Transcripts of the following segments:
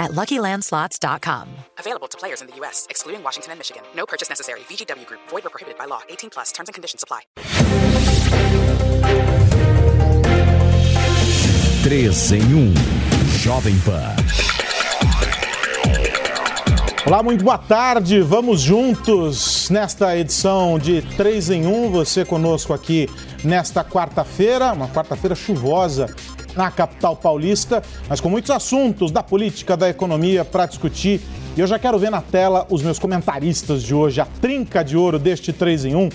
at LuckyLandSlots.com. Available to players in the U.S., excluding Washington and Michigan. No purchase necessary. VGW Group. Void or prohibited by law. 18 plus. Terms and conditions apply. 3 em 1. Jovem Pan. Olá, muito boa tarde. Vamos juntos nesta edição de 3 em 1. Você conosco aqui nesta quarta-feira, uma quarta-feira chuvosa na capital paulista, mas com muitos assuntos da política, da economia para discutir. E eu já quero ver na tela os meus comentaristas de hoje, a trinca de ouro deste 3 em 1.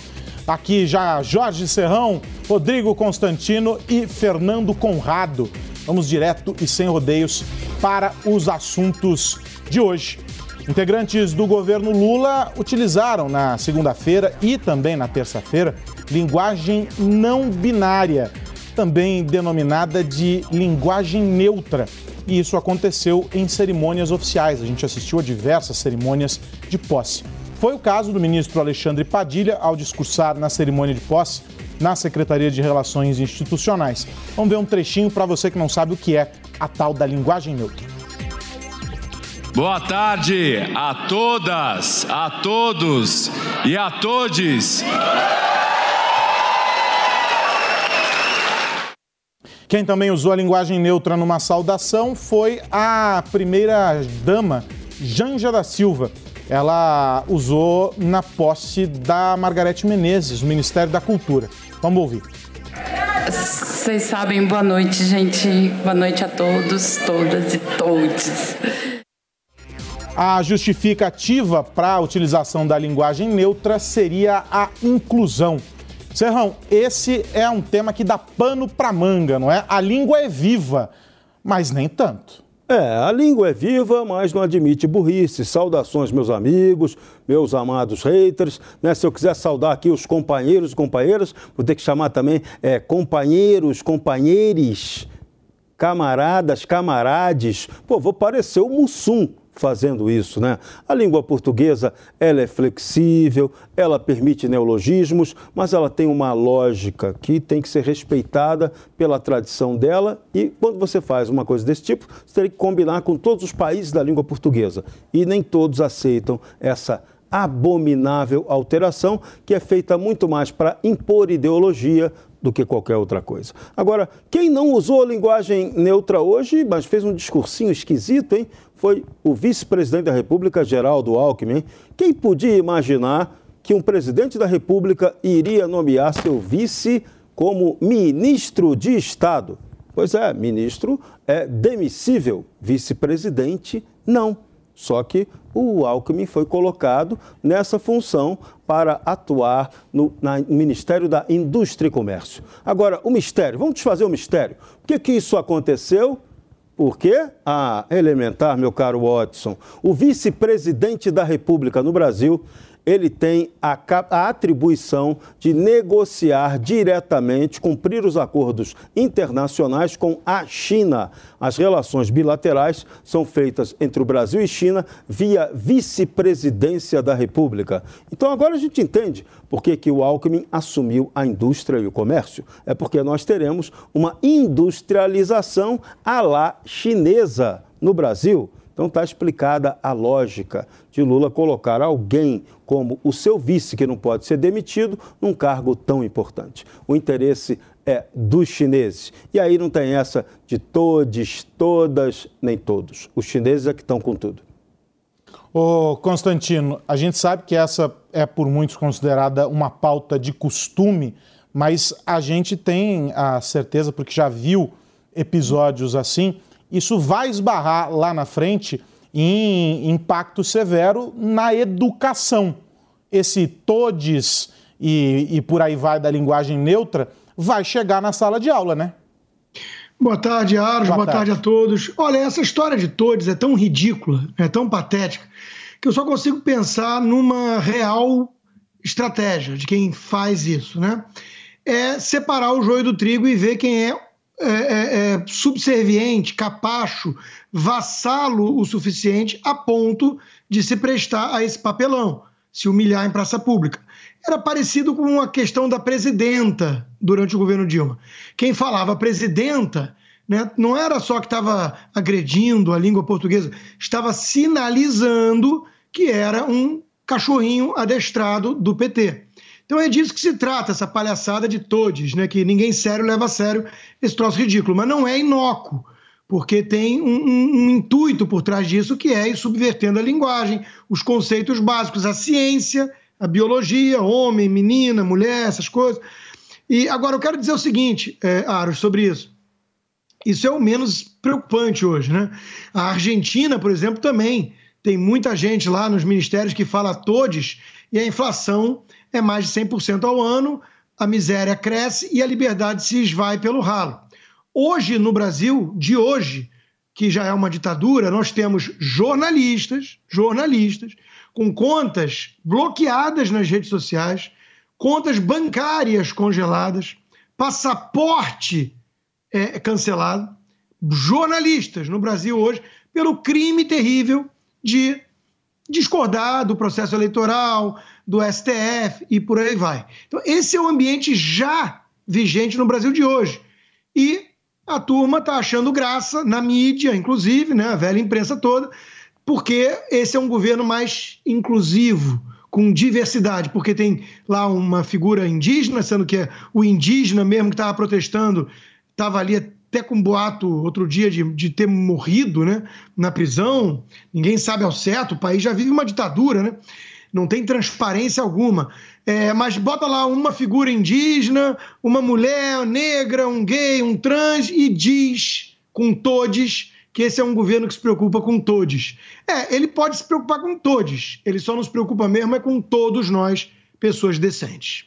Aqui já Jorge Serrão, Rodrigo Constantino e Fernando Conrado. Vamos direto e sem rodeios para os assuntos de hoje. Integrantes do governo Lula utilizaram na segunda-feira e também na terça-feira linguagem não binária, também denominada de linguagem neutra. E isso aconteceu em cerimônias oficiais. A gente assistiu a diversas cerimônias de posse. Foi o caso do ministro Alexandre Padilha ao discursar na cerimônia de posse na Secretaria de Relações Institucionais. Vamos ver um trechinho para você que não sabe o que é a tal da linguagem neutra. Boa tarde a todas, a todos e a todes. Quem também usou a linguagem neutra numa saudação foi a primeira dama, Janja da Silva. Ela usou na posse da Margarete Menezes, no Ministério da Cultura. Vamos ouvir. Vocês sabem, boa noite, gente. Boa noite a todos, todas e todos. A justificativa para a utilização da linguagem neutra seria a inclusão. Serrão, esse é um tema que dá pano para manga, não é? A língua é viva, mas nem tanto. É, a língua é viva, mas não admite burrice. Saudações, meus amigos, meus amados haters. Né? Se eu quiser saudar aqui os companheiros e companheiras, vou ter que chamar também é, companheiros, companheiros, camaradas, camarades. Pô, vou parecer o Mussum fazendo isso, né? A língua portuguesa, ela é flexível, ela permite neologismos, mas ela tem uma lógica que tem que ser respeitada pela tradição dela e quando você faz uma coisa desse tipo, você tem que combinar com todos os países da língua portuguesa e nem todos aceitam essa abominável alteração que é feita muito mais para impor ideologia do que qualquer outra coisa. Agora, quem não usou a linguagem neutra hoje, mas fez um discursinho esquisito, hein? Foi o vice-presidente da República, Geraldo Alckmin. Quem podia imaginar que um presidente da República iria nomear seu vice como ministro de Estado? Pois é, ministro é demissível, vice-presidente não. Só que o Alckmin foi colocado nessa função para atuar no, na, Ministério da Indústria e Comércio. Agora, o mistério, vamos desfazer o mistério. Por que, que isso aconteceu? Porque, ah, elementar, meu caro Watson, o vice-presidente da República no Brasil ele tem a, a, atribuição de negociar diretamente, cumprir os acordos internacionais com a China. As relações bilaterais são feitas entre o Brasil e China via vice-presidência da República. Então agora a gente entende por que, que o Alckmin assumiu a indústria e o comércio. É porque nós teremos uma industrialização à la chinesa no Brasil. Então está explicada a lógica de Lula colocar alguém como o seu vice, que não pode ser demitido, num cargo tão importante. O interesse é dos chineses. E aí não tem essa de todos, todas, nem todos. Os chineses é que estão com tudo. Ô Constantino, a gente sabe que essa é por muitos considerada uma pauta de costume, mas a gente tem a certeza, porque já viu episódios assim, isso vai esbarrar lá na frente em impacto severo na educação. Esse todes e, e por aí vai da linguagem neutra vai chegar na sala de aula, né? Boa tarde, Aros. Boa, Boa tarde. tarde. a todos. Olha, essa história de todes é tão ridícula, é tão patética, que eu só consigo pensar numa real estratégia de quem faz isso, né? É separar o joio do trigo e ver quem é, é, é, é subserviente, capacho, vassalo o suficiente a ponto de se prestar a esse papelão, se humilhar em praça pública. Era parecido com a questão da presidenta durante o governo Dilma. Quem falava presidenta né, não era só que estava agredindo a língua portuguesa, estava sinalizando que era um cachorrinho adestrado do PT. Então é disso que se trata, essa palhaçada de todes, né? Que ninguém sério leva a sério esse troço ridículo. Mas não é inócuo, porque tem um, um, um intuito por trás disso que é ir subvertendo a linguagem, os conceitos básicos, a ciência, a biologia, homem, menina, mulher, essas coisas. E agora eu quero dizer o seguinte, é, Aros, sobre isso. Isso é o menos preocupante hoje, né? A Argentina, por exemplo, também tem muita gente lá nos ministérios que fala todes e a inflação é mais de 100% ao ano, a miséria cresce e a liberdade se esvai pelo ralo. Hoje, no Brasil, de hoje, que já é uma ditadura, nós temos jornalistas, jornalistas, com contas bloqueadas nas redes sociais, contas bancárias congeladas, passaporte é, cancelado, jornalistas no Brasil hoje, pelo crime terrível de discordar do processo eleitoral, do STF e por aí vai. Então, esse é o ambiente já vigente no Brasil de hoje. E a turma está achando graça na mídia, inclusive, né, a velha imprensa toda, porque esse é um governo mais inclusivo, com diversidade, porque tem lá uma figura indígena, sendo que é o indígena mesmo que estava protestando estava ali até com boato outro dia de, de ter morrido né, na prisão, ninguém sabe ao certo, o país já vive uma ditadura, né? Não tem transparência alguma. É, mas bota lá uma figura indígena, uma mulher negra, um gay, um trans e diz com todos que esse é um governo que se preocupa com todos. É, ele pode se preocupar com todos, ele só não se preocupa mesmo é com todos nós, pessoas decentes.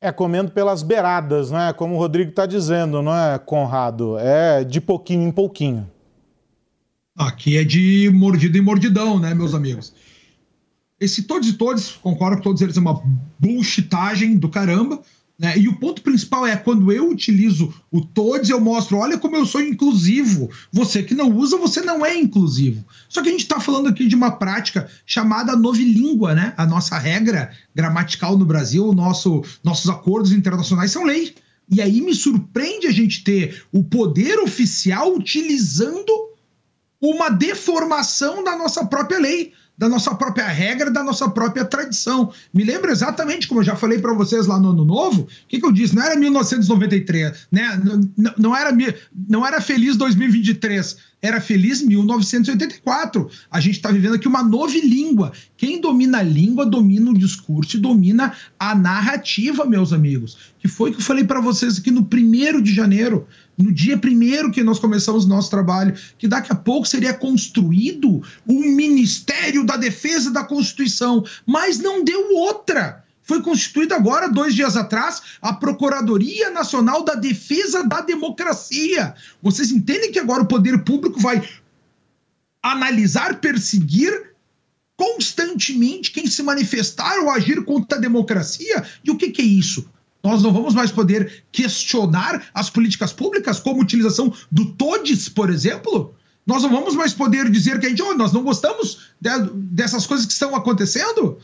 É comendo pelas beiradas, né? Como o Rodrigo está dizendo, não é, Conrado? É de pouquinho em pouquinho. Aqui é de mordida em mordidão, né, meus amigos? Esse todos e todos, concordo com todos eles, é uma bullshitagem do caramba. Né? E o ponto principal é quando eu utilizo o todos, eu mostro, olha como eu sou inclusivo. Você que não usa, você não é inclusivo. Só que a gente está falando aqui de uma prática chamada novilíngua, né? A nossa regra gramatical no Brasil, nosso, nossos acordos internacionais são lei. E aí me surpreende a gente ter o poder oficial utilizando uma deformação da nossa própria lei da nossa própria regra, da nossa própria tradição. Me lembro exatamente, como eu já falei para vocês lá no Ano Novo, o que, que, eu disse? Não era 1993, né? não, não, era, não era feliz 2023, era feliz 1984. A gente está vivendo aqui uma nova língua. Quem domina a língua, domina o discurso e domina a narrativa, meus amigos. Que foi que eu falei para vocês aqui no primeiro de janeiro no dia primeiro que nós começamos o nosso trabalho, que daqui a pouco seria construído um Ministério da Defesa da Constituição, mas não deu outra. Foi constituída agora, dois dias atrás, a Procuradoria Nacional da Defesa da Democracia. Vocês entendem que agora o poder público vai analisar, perseguir constantemente quem se manifestar ou agir contra a democracia? E o que, que é isso? Nós não vamos mais poder questionar as políticas públicas, como a utilização do TODES, por exemplo. Nós não vamos mais poder dizer que a gente, oh, nós não gostamos de, dessas coisas que estão acontecendo.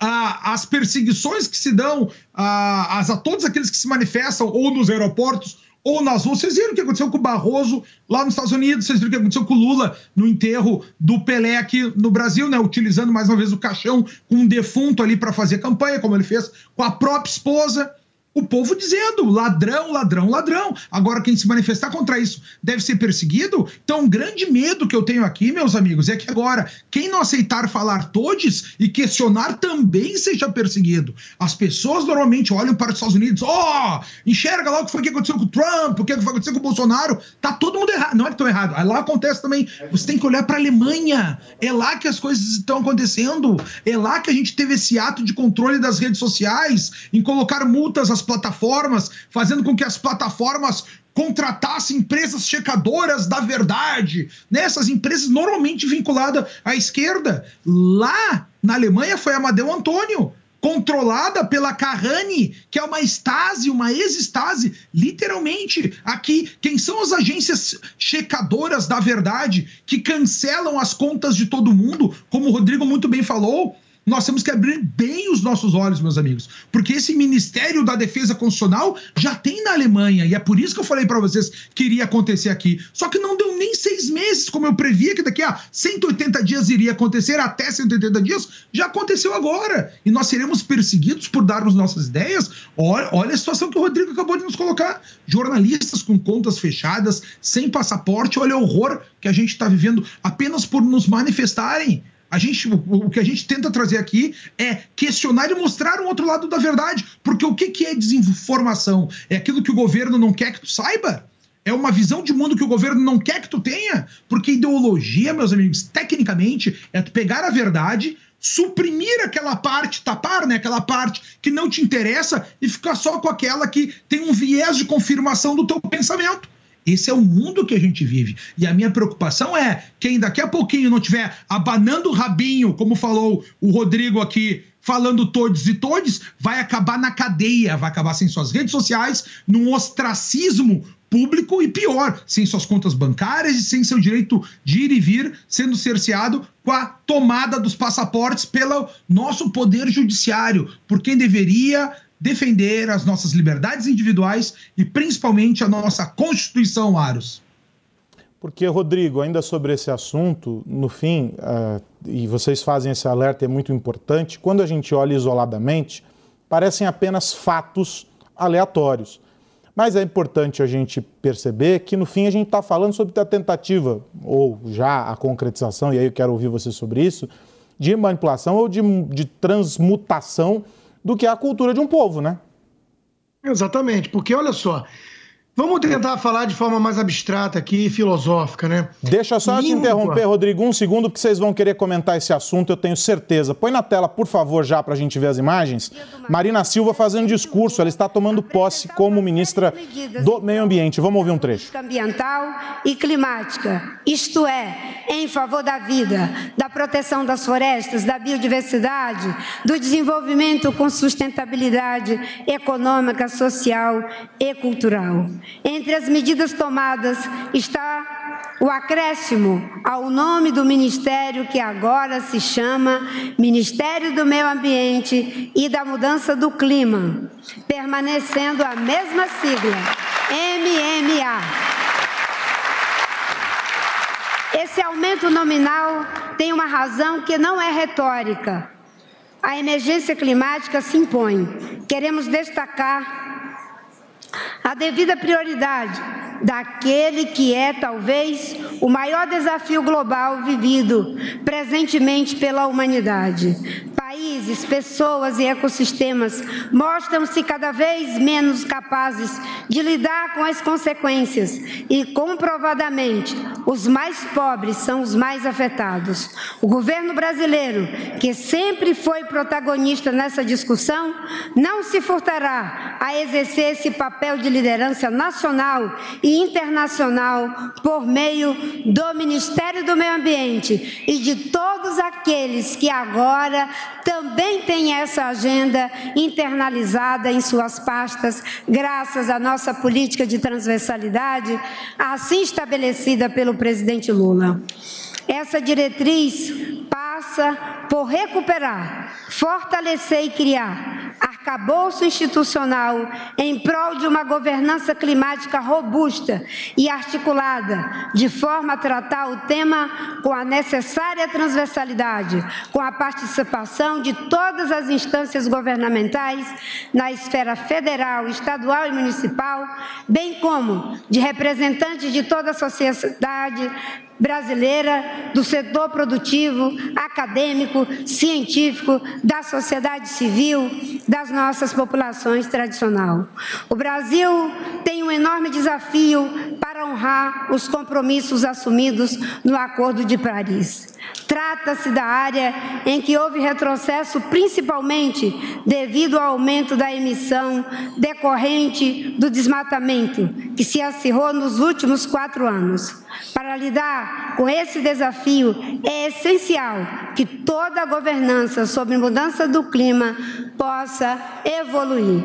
As perseguições que se dão as, a todos aqueles que se manifestam ou nos aeroportos ou nas ruas. Vocês viram o que aconteceu com o Barroso lá nos Estados Unidos, vocês viram o que aconteceu com o Lula no enterro do Pelé aqui no Brasil, né? Utilizando mais uma vez o caixão com um defunto ali para fazer campanha, como ele fez com a própria esposa o povo dizendo ladrão, ladrão, ladrão. Agora, quem se manifestar contra isso deve ser perseguido. Então, um grande medo que eu tenho aqui, meus amigos, é que agora, quem não aceitar falar todes e questionar também seja perseguido. As pessoas normalmente olham para os Estados Unidos, ó, oh, enxerga lá o que foi que aconteceu com o Trump, o que foi que aconteceu com o Bolsonaro. Tá todo mundo errado. Não é que estão errado. Lá acontece também. Você tem que olhar para a Alemanha. É lá que as coisas estão acontecendo. É lá que a gente teve esse ato de controle das redes sociais, em colocar multas às plataformas, fazendo com que as plataformas contratassem empresas checadoras da verdade, né? Essas empresas normalmente vinculadas à esquerda. Lá na Alemanha foi Amadeu Antônio controlada pela Carrani, que é uma estase, uma ex-estase, literalmente. Aqui, quem são as agências checadoras da verdade que cancelam as contas de todo mundo, como o Rodrigo muito bem falou? Nós temos que abrir bem os nossos olhos, meus amigos, porque esse Ministério da Defesa Constitucional já tem na Alemanha, e é por isso que eu falei para vocês que iria acontecer aqui. Só que não deu nem seis meses, como eu previa que daqui a 180 dias iria acontecer, até 180 dias, já aconteceu agora. E nós seremos perseguidos por darmos nossas ideias. Olha, olha a situação que o Rodrigo acabou de nos colocar. Jornalistas com contas fechadas, sem passaporte, olha o horror que a gente está vivendo apenas por nos manifestarem. A gente, o, que a gente tenta trazer aqui é questionar e mostrar um outro lado da verdade. Porque o que, que é desinformação? É aquilo que o governo não quer que tu saiba? É uma visão de mundo que o governo não quer que tu tenha? Porque ideologia, meus amigos, tecnicamente, é tu pegar a verdade, suprimir aquela parte, tapar, né, aquela parte que não te interessa e ficar só com aquela que tem um viés de confirmação do teu pensamento. Esse é o mundo que a gente vive. E a minha preocupação é quem daqui a pouquinho não tiver abanando o rabinho, como falou o Rodrigo aqui, falando todos e todes, vai acabar na cadeia, vai acabar sem suas redes sociais, num ostracismo público e pior, sem suas contas bancárias e sem seu direito de ir e vir sendo cerceado com a tomada dos passaportes pelo nosso poder judiciário, por quem deveria defender as nossas liberdades individuais e principalmente a nossa Constituição, Aros. Porque, Rodrigo, ainda sobre esse assunto, no fim, uh, e vocês fazem esse alerta, é muito importante, quando a gente olha isoladamente, parecem apenas fatos aleatórios. Mas é importante a gente perceber que, no fim, a gente está falando sobre a tentativa, ou já a concretização, e aí eu quero ouvir você sobre isso, de manipulação ou de, de transmutação do que a cultura de um povo, né? Exatamente, porque olha só, Vamos tentar falar de forma mais abstrata aqui, filosófica, né? Deixa só Língua. te interromper, Rodrigo, um segundo, porque vocês vão querer comentar esse assunto, eu tenho certeza. Põe na tela, por favor, já para a gente ver as imagens. Marina Silva fazendo discurso, ela está tomando posse como ministra do Meio Ambiente. Vamos ouvir um trecho. Ambiental e climática, isto é, em favor da vida, da proteção das florestas, da biodiversidade, do desenvolvimento com sustentabilidade econômica, social e cultural. Entre as medidas tomadas está o acréscimo ao nome do ministério que agora se chama Ministério do Meio Ambiente e da Mudança do Clima, permanecendo a mesma sigla, MMA. Esse aumento nominal tem uma razão que não é retórica. A emergência climática se impõe. Queremos destacar a devida prioridade daquele que é talvez o maior desafio global vivido presentemente pela humanidade. Países, pessoas e ecossistemas mostram-se cada vez menos capazes de lidar com as consequências e, comprovadamente, os mais pobres são os mais afetados. O governo brasileiro, que sempre foi protagonista nessa discussão, não se furtará a exercer esse papel de liderança nacional e internacional por meio do Ministério do Meio Ambiente e de todos aqueles que agora também têm essa agenda internalizada em suas pastas, graças à nossa política de transversalidade, assim estabelecida pelo presidente Lula. Essa diretriz passa por recuperar, fortalecer e criar arcabouço institucional em prol de uma governança climática robusta e articulada, de forma a tratar o tema com a necessária transversalidade, com a participação de todas as instâncias governamentais na esfera federal, estadual e municipal, bem como de representantes de toda a sociedade, brasileira, do setor produtivo, acadêmico, científico, da sociedade civil, das nossas populações tradicional. O Brasil tem um enorme desafio para honrar os compromissos assumidos no Acordo de Paris. Trata-se da área em que houve retrocesso, principalmente devido ao aumento da emissão decorrente do desmatamento, que se acirrou nos últimos quatro anos. Para lidar com esse desafio, é essencial que toda a governança sobre mudança do clima possa evoluir.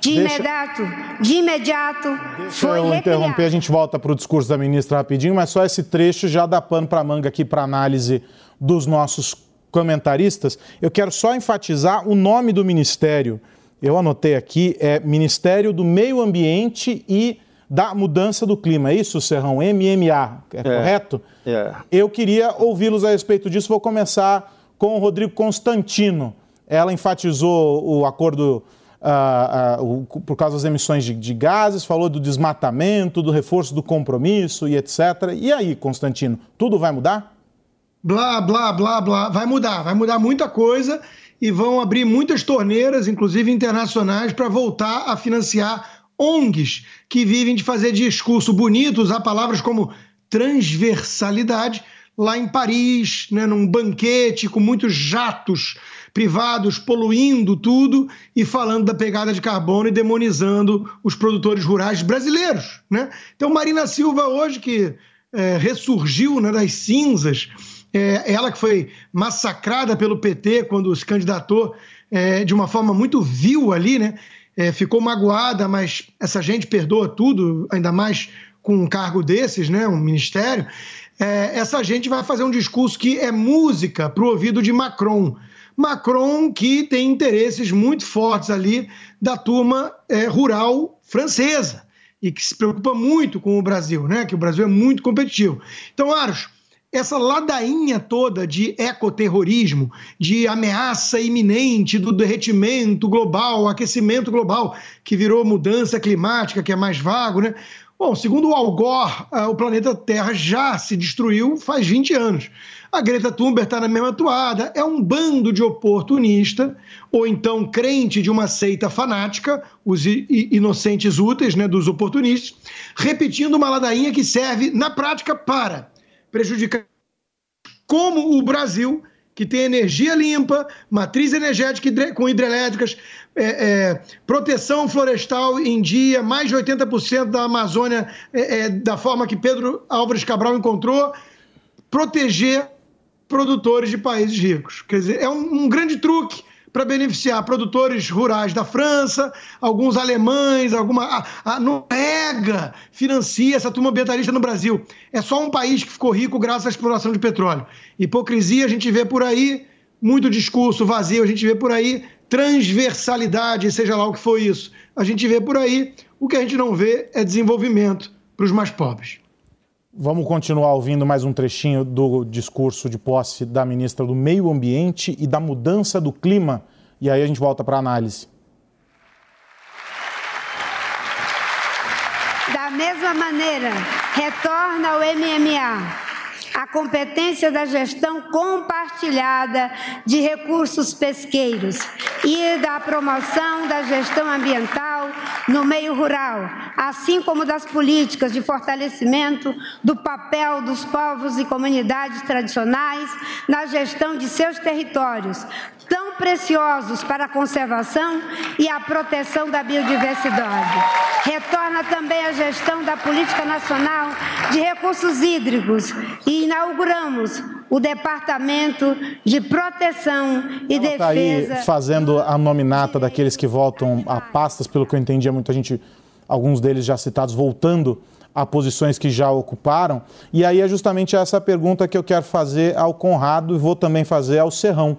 De Deixa... imediato, de imediato, Deixa foi eu recriado. interromper, a gente volta para o discurso da ministra rapidinho, mas só esse trecho já dá pano para manga aqui para análise dos nossos comentaristas. Eu quero só enfatizar o nome do ministério. Eu anotei aqui, é Ministério do Meio Ambiente e da Mudança do Clima. É isso, Serrão? MMA, é, é correto? É. Eu queria ouvi-los a respeito disso. Vou começar com o Rodrigo Constantino. Ela enfatizou o acordo uh, uh, o, por causa das emissões de, de, gases, falou do desmatamento, do reforço do compromisso e etc. E aí, Constantino, tudo vai mudar? Blá, blá, blá, blá. Vai mudar, vai mudar muita coisa e vão abrir muitas torneiras, inclusive internacionais, para voltar a financiar ONGs que vivem de fazer discurso bonito, usar palavras como transversalidade, lá em Paris, né, num banquete com muitos jatos privados poluindo tudo e falando da pegada de carbono e demonizando os produtores rurais brasileiros. Né? Então, Marina Silva, hoje que é, ressurgiu né, das cinzas, é, ela que foi massacrada pelo PT quando se candidatou é, de uma forma muito vil ali, né? É, ficou magoada, mas essa gente perdoa tudo, ainda mais com um cargo desses, né? Um ministério. É, essa gente vai fazer um discurso que é música para o ouvido de Macron. Macron, que tem interesses muito fortes ali da turma é, rural francesa e que se preocupa muito com o Brasil, né? Que o Brasil é muito competitivo. Então, Aros, essa ladainha toda de ecoterrorismo, de ameaça iminente do derretimento global, aquecimento global, que virou mudança climática, que é mais vago, né? Bom, segundo o Al Gore, ah, o planeta Terra já se destruiu faz 20 anos. A Greta Thunberg está na mesma toada, é um bando de oportunista, ou então crente de uma seita fanática, os inocentes úteis né, dos oportunistas, repetindo uma ladainha que serve, na prática, para prejudicar como o Brasil, que tem energia limpa, matriz energética com hidrelétricas, é, é, proteção florestal em dia, mais de 80% da Amazônia é, é, da forma que Pedro Álvares Cabral encontrou, proteger produtores de países ricos. Quer dizer, é um, um grande truque para beneficiar produtores rurais da França, alguns alemães, alguma. A, a, Noruega financia essa turma ambientalista no Brasil. É só um país que ficou rico graças à exploração de petróleo. Hipocrisia a gente vê por aí, muito discurso vazio a gente vê por aí, transversalidade, seja lá o que for isso, a gente vê por aí. O que a gente não vê é desenvolvimento para os mais pobres. Vamos continuar ouvindo mais um trechinho do discurso de posse da ministra do Meio Ambiente e da Mudança do Clima. E aí a gente volta para a análise. Da mesma maneira, retorna ao MMA a competência da gestão compartilhada de recursos pesqueiros e da promoção da gestão ambiental no meio rural, assim como das políticas de fortalecimento do papel dos povos e comunidades tradicionais na gestão de seus territórios, tão preciosos para a conservação e a proteção da biodiversidade. Retorna também a gestão da Política Nacional de Recursos Hídricos e inauguramos o Departamento de Proteção e Ela tá Defesa. Aí fazendo a nominata daqueles que voltam a pastas, pelo que eu entendi, é muita gente, alguns deles já citados, voltando a posições que já ocuparam. E aí é justamente essa pergunta que eu quero fazer ao Conrado e vou também fazer ao Serrão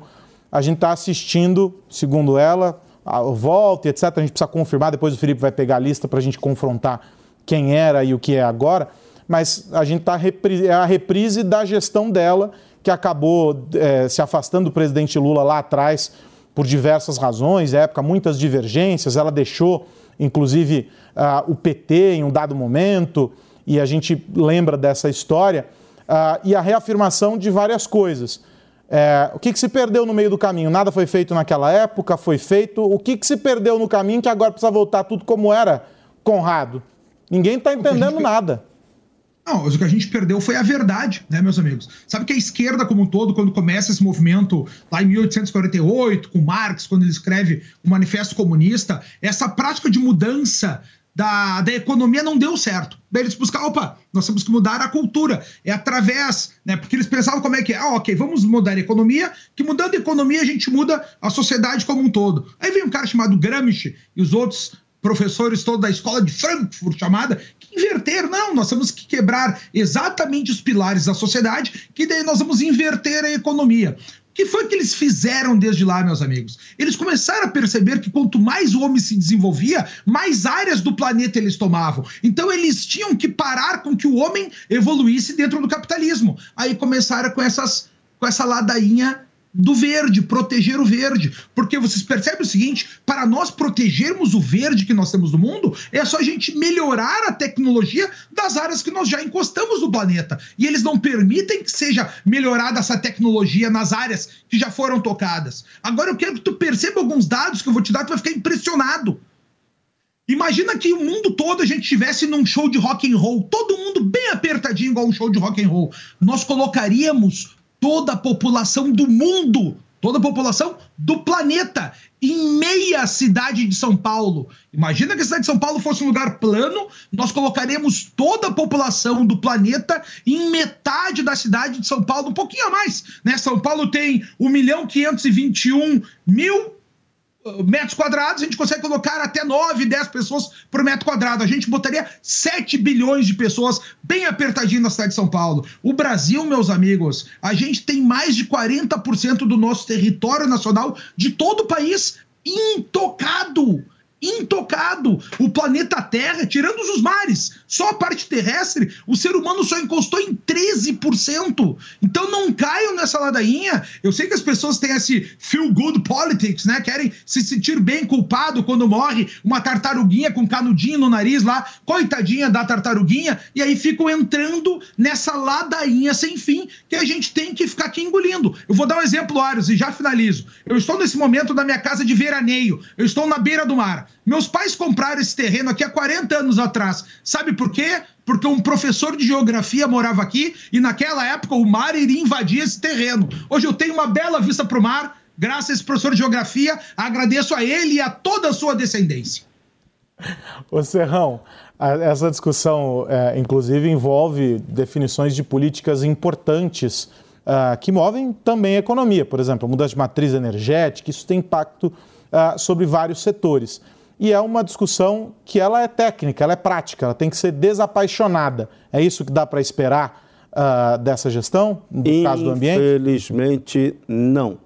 a gente está assistindo, segundo ela, a volta, etc. A gente precisa confirmar, depois o Felipe vai pegar a lista para a gente confrontar quem era e o que é agora. Mas a gente está é a reprise da gestão dela, que acabou é, se afastando do presidente Lula lá atrás por diversas razões, época, muitas divergências. Ela deixou, inclusive, uh, o PT em um dado momento, e a gente lembra dessa história, uh, e a reafirmação de várias coisas. É, o que, que, se perdeu no meio do caminho? Nada foi feito naquela época, foi feito. O que, que se perdeu no caminho que agora precisa voltar tudo como era, Conrado? Ninguém está entendendo nada. Não, o que a gente perdeu foi a verdade, né, meus amigos? Sabe que a esquerda, como um todo, quando começa esse movimento lá em 1848, com Marx, quando ele escreve o Manifesto Comunista, essa prática de mudança da, da economia não deu certo. Daí eles buscaram, opa, nós temos que mudar a cultura. É através, né? Porque eles pensavam como é que é. Ah, ok, vamos mudar a economia, que mudando a economia a gente muda a sociedade como um todo. Aí vem um cara chamado Gramsci e os outros professores todos da escola de Frankfurt chamada, que inverter, não, nós temos que quebrar exatamente os pilares da sociedade, que daí nós vamos inverter a economia. O que foi que eles fizeram desde lá, meus amigos? Eles começaram a perceber que quanto mais o homem se desenvolvia, mais áreas do planeta eles tomavam. Então eles tinham que parar com que o homem evoluísse dentro do capitalismo. Aí começaram com essas com essa ladainha do verde, proteger o verde. Porque vocês percebem o seguinte: para nós protegermos o verde que nós temos no mundo, é só a gente melhorar a tecnologia das áreas que nós já encostamos no planeta. E eles não permitem que seja melhorada essa tecnologia nas áreas que já foram tocadas. Agora eu quero que tu perceba alguns dados que eu vou te dar, tu vai ficar impressionado. Imagina que o mundo todo a gente tivesse num show de rock and roll, todo mundo bem apertadinho igual um show de rock and roll. Nós colocaríamos toda a população do mundo, toda a população do planeta, em meia cidade de São Paulo. Imagina que a cidade de São Paulo fosse um lugar plano, nós colocaremos toda a população do planeta em metade da cidade de São Paulo, um pouquinho a mais. Né? São Paulo tem 1 milhão 521 mil metros quadrados, a gente consegue colocar até 9, 10 pessoas por metro quadrado. A gente botaria 7 bilhões de pessoas bem apertadinho na cidade de São Paulo. O Brasil, meus amigos, a gente tem mais de 40% do nosso território nacional de todo o país intocado intocado. O planeta Terra, tirando os mares, só a parte terrestre, o ser humano só encostou em 13%. Então não caiam nessa ladainha. Eu sei que as pessoas têm esse feel good politics, né? Querem se sentir bem culpado quando morre uma tartaruguinha com canudinho no nariz lá, coitadinha da tartaruguinha, e aí ficam entrando nessa ladainha sem fim que a gente tem que ficar aqui engolindo. Eu vou dar um exemplo, Arius, e já finalizo. Eu estou nesse momento na minha casa de veraneio. Eu estou na beira do mar. Meus pais compraram esse terreno aqui há 40 anos atrás. Sabe por quê? Porque um professor de geografia morava aqui e naquela época o mar iria invadir esse terreno. Hoje eu tenho uma bela vista para o mar, graças a esse professor de geografia. Agradeço a ele e a toda a sua descendência. Ô Serrão, essa discussão, é, inclusive, envolve definições de políticas importantes uh, que movem também a economia. Por exemplo, mudança de matriz energética, isso tem impacto uh, sobre vários setores e é uma discussão que ela é técnica, ela é prática, ela tem que ser desapaixonada. É isso que dá para esperar uh, dessa gestão, no caso do ambiente? Infelizmente, não.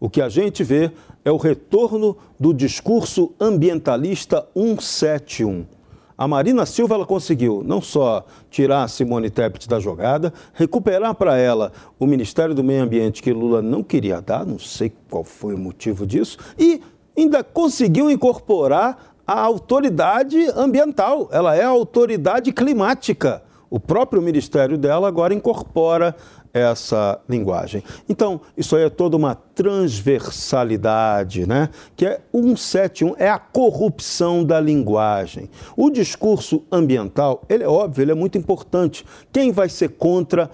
O que a gente vê é o retorno do discurso ambientalista 171. A Marina Silva ela conseguiu não só tirar a Simone Tebet da jogada, recuperar para ela o Ministério do Meio Ambiente que Lula não queria dar, não sei qual foi o motivo disso, e ainda conseguiu incorporar a autoridade ambiental, ela é a autoridade climática. O próprio ministério dela agora incorpora essa linguagem. Então, isso aí é toda uma transversalidade, né? Que é 171, é a corrupção da linguagem. O discurso ambiental, ele é óbvio, ele é muito importante. Quem vai ser contra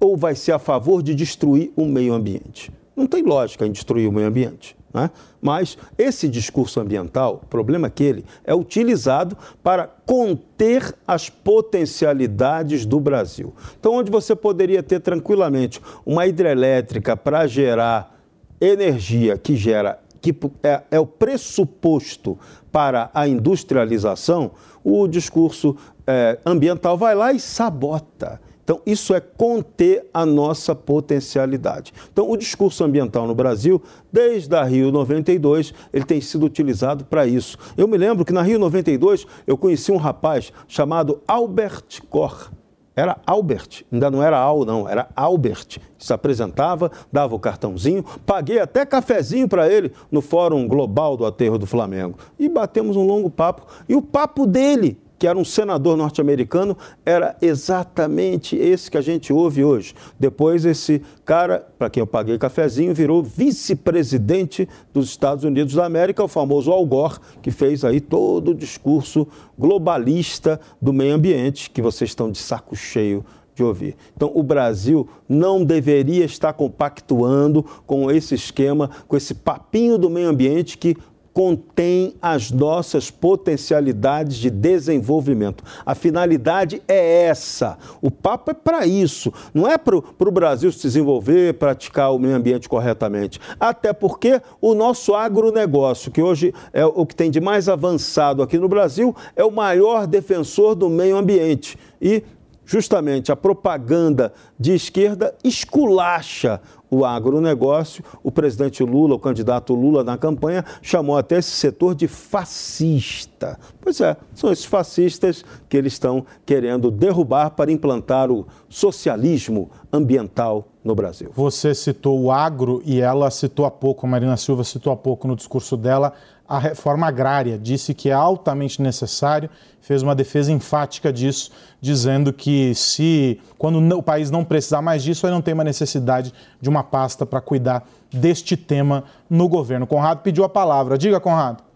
ou vai ser a favor de destruir o meio ambiente? Não tem lógica em destruir o meio ambiente. Né? Mas esse discurso ambiental, o problema é que ele é utilizado para conter as potencialidades do Brasil. Então, onde você poderia ter tranquilamente uma hidrelétrica para gerar energia que gera que é, é, o pressuposto para a industrialização, o discurso é, ambiental vai lá e sabota. Então, isso é conter a nossa potencialidade. Então, o discurso ambiental no Brasil, desde a Rio 92, ele tem sido utilizado para isso. Eu me lembro que na Rio 92 eu conheci um rapaz chamado Albert Koch. Era Albert, ainda não era Al, não, era Albert. Se apresentava, dava o cartãozinho, paguei até cafezinho para ele no Fórum Global do Aterro do Flamengo. E batemos um longo papo. E o papo dele que era um senador norte-americano, era exatamente esse que a gente ouve hoje. Depois, esse cara, para quem eu paguei cafezinho, virou vice-presidente dos Estados Unidos da América, o famoso Al Gore, que fez aí todo o discurso globalista do meio ambiente, que vocês estão de saco cheio de ouvir. Então, o Brasil não deveria estar compactuando com esse esquema, com esse papinho do meio ambiente que contém as nossas potencialidades de desenvolvimento. A finalidade é essa. O papo é para isso. Não é para o Brasil se desenvolver, praticar o meio ambiente corretamente. Até porque o nosso agronegócio, que hoje é o que tem de mais avançado aqui no Brasil, é o maior defensor do meio ambiente. E justamente a propaganda de esquerda esculacha o agronegócio. O presidente Lula, o candidato Lula na campanha, chamou até esse setor de fascista. Pois é, são esses fascistas que eles estão querendo derrubar para implantar o socialismo ambiental no Brasil. Você citou o agro e ela citou há pouco, a Marina Silva citou há pouco no discurso dela, a reforma agrária. Disse que é altamente necessário, fez uma defesa enfática disso, dizendo que se quando o país não precisar mais disso, aí não tem uma necessidade de uma pasta para cuidar deste tema no governo. Conrado pediu a palavra. Diga, Conrado.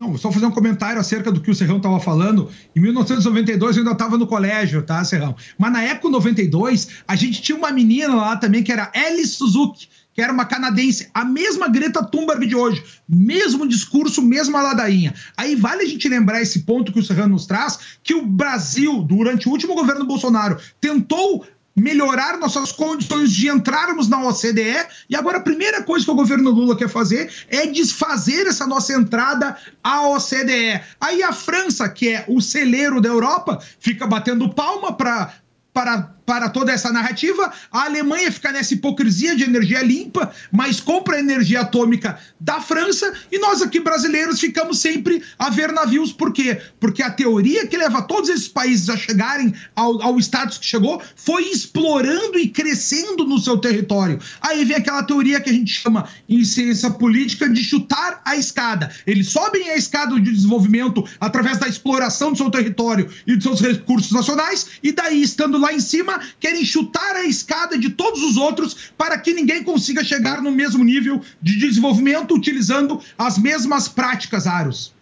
Não, só fazer um comentário acerca do que o Serrão estava falando. Em 1992 eu ainda estava no colégio, tá, Serrão? Mas na época 92, a gente tinha uma menina lá também que era Alice Suzuki que era uma canadense, a mesma Greta Thunberg de hoje, mesmo discurso, mesma ladainha. Aí vale a gente lembrar esse ponto que o Serrano nos traz, que o Brasil, durante o último governo Bolsonaro, tentou melhorar nossas condições de entrarmos na OCDE. E agora a primeira coisa que o governo Lula quer fazer é desfazer essa nossa entrada à OCDE. Aí a França, que é o celeiro da Europa, fica batendo palma para para para toda essa narrativa. A Alemanha fica nessa hipocrisia de energia limpa, mas compra energia atômica da França e nós aqui brasileiros ficamos sempre a ver navios. Por quê? Porque a teoria que leva todos esses países a chegarem ao, ao status que chegou foi explorando e crescendo no seu território. Aí vem aquela teoria que a gente chama em ciência política de chutar a escada. Eles sobem a escada de desenvolvimento através da exploração do seu território e dos seus recursos nacionais, e daí, estando lá em cima, querem chutar a escada de todos os outros para que ninguém consiga chegar no mesmo nível de desenvolvimento utilizando as mesmas práticas, Aros.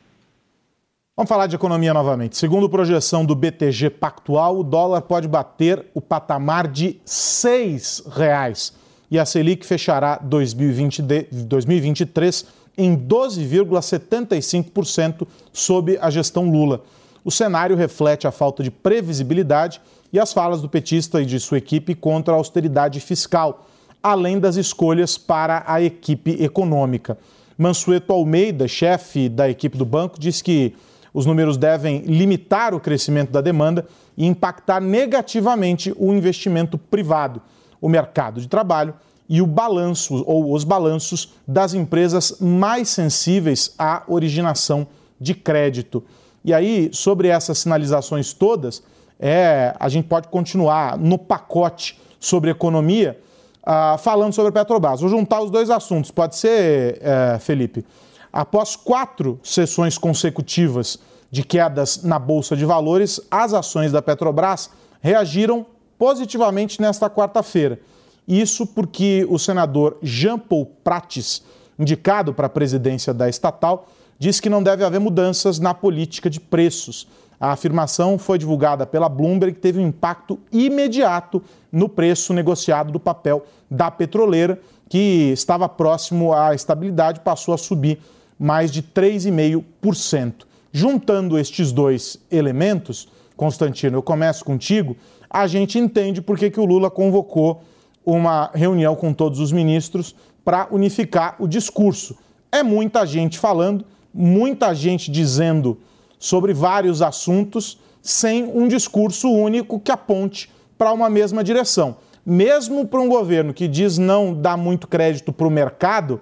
Vamos falar de economia novamente. Segundo projeção do BTG Pactual, o dólar pode bater o patamar de R$ 6,00 e a Selic fechará 2020 2023 em 12,75% sob a gestão Lula. O cenário reflete a falta de previsibilidade e as falas do petista e de sua equipe contra a austeridade fiscal, além das escolhas para a equipe econômica. Mansueto Almeida, chefe da equipe do banco, disse que os números devem limitar o crescimento da demanda e impactar negativamente o investimento privado, o mercado de trabalho e o balanço ou os balanços das empresas mais sensíveis à originação de crédito. E aí, sobre essas sinalizações todas, é, a gente pode continuar no pacote sobre economia, uh, falando sobre a Petrobras. Vou juntar os dois assuntos, pode ser, uh, Felipe? Após quatro sessões consecutivas de quedas na Bolsa de Valores, as ações da Petrobras reagiram positivamente nesta quarta-feira. Isso porque o senador Jean Paul Prates, indicado para a presidência da estatal, disse que não deve haver mudanças na política de preços a afirmação foi divulgada pela Bloomberg e teve um impacto imediato no preço negociado do papel da petroleira, que estava próximo à estabilidade, passou a subir mais de 3,5%. Juntando estes dois elementos, Constantino, eu começo contigo, a gente entende por que, que o Lula convocou uma reunião com todos os ministros para unificar o discurso. É muita gente falando, muita gente dizendo sobre vários assuntos sem um discurso único que aponte para uma mesma direção. Mesmo para um governo que diz não dar muito crédito para o mercado,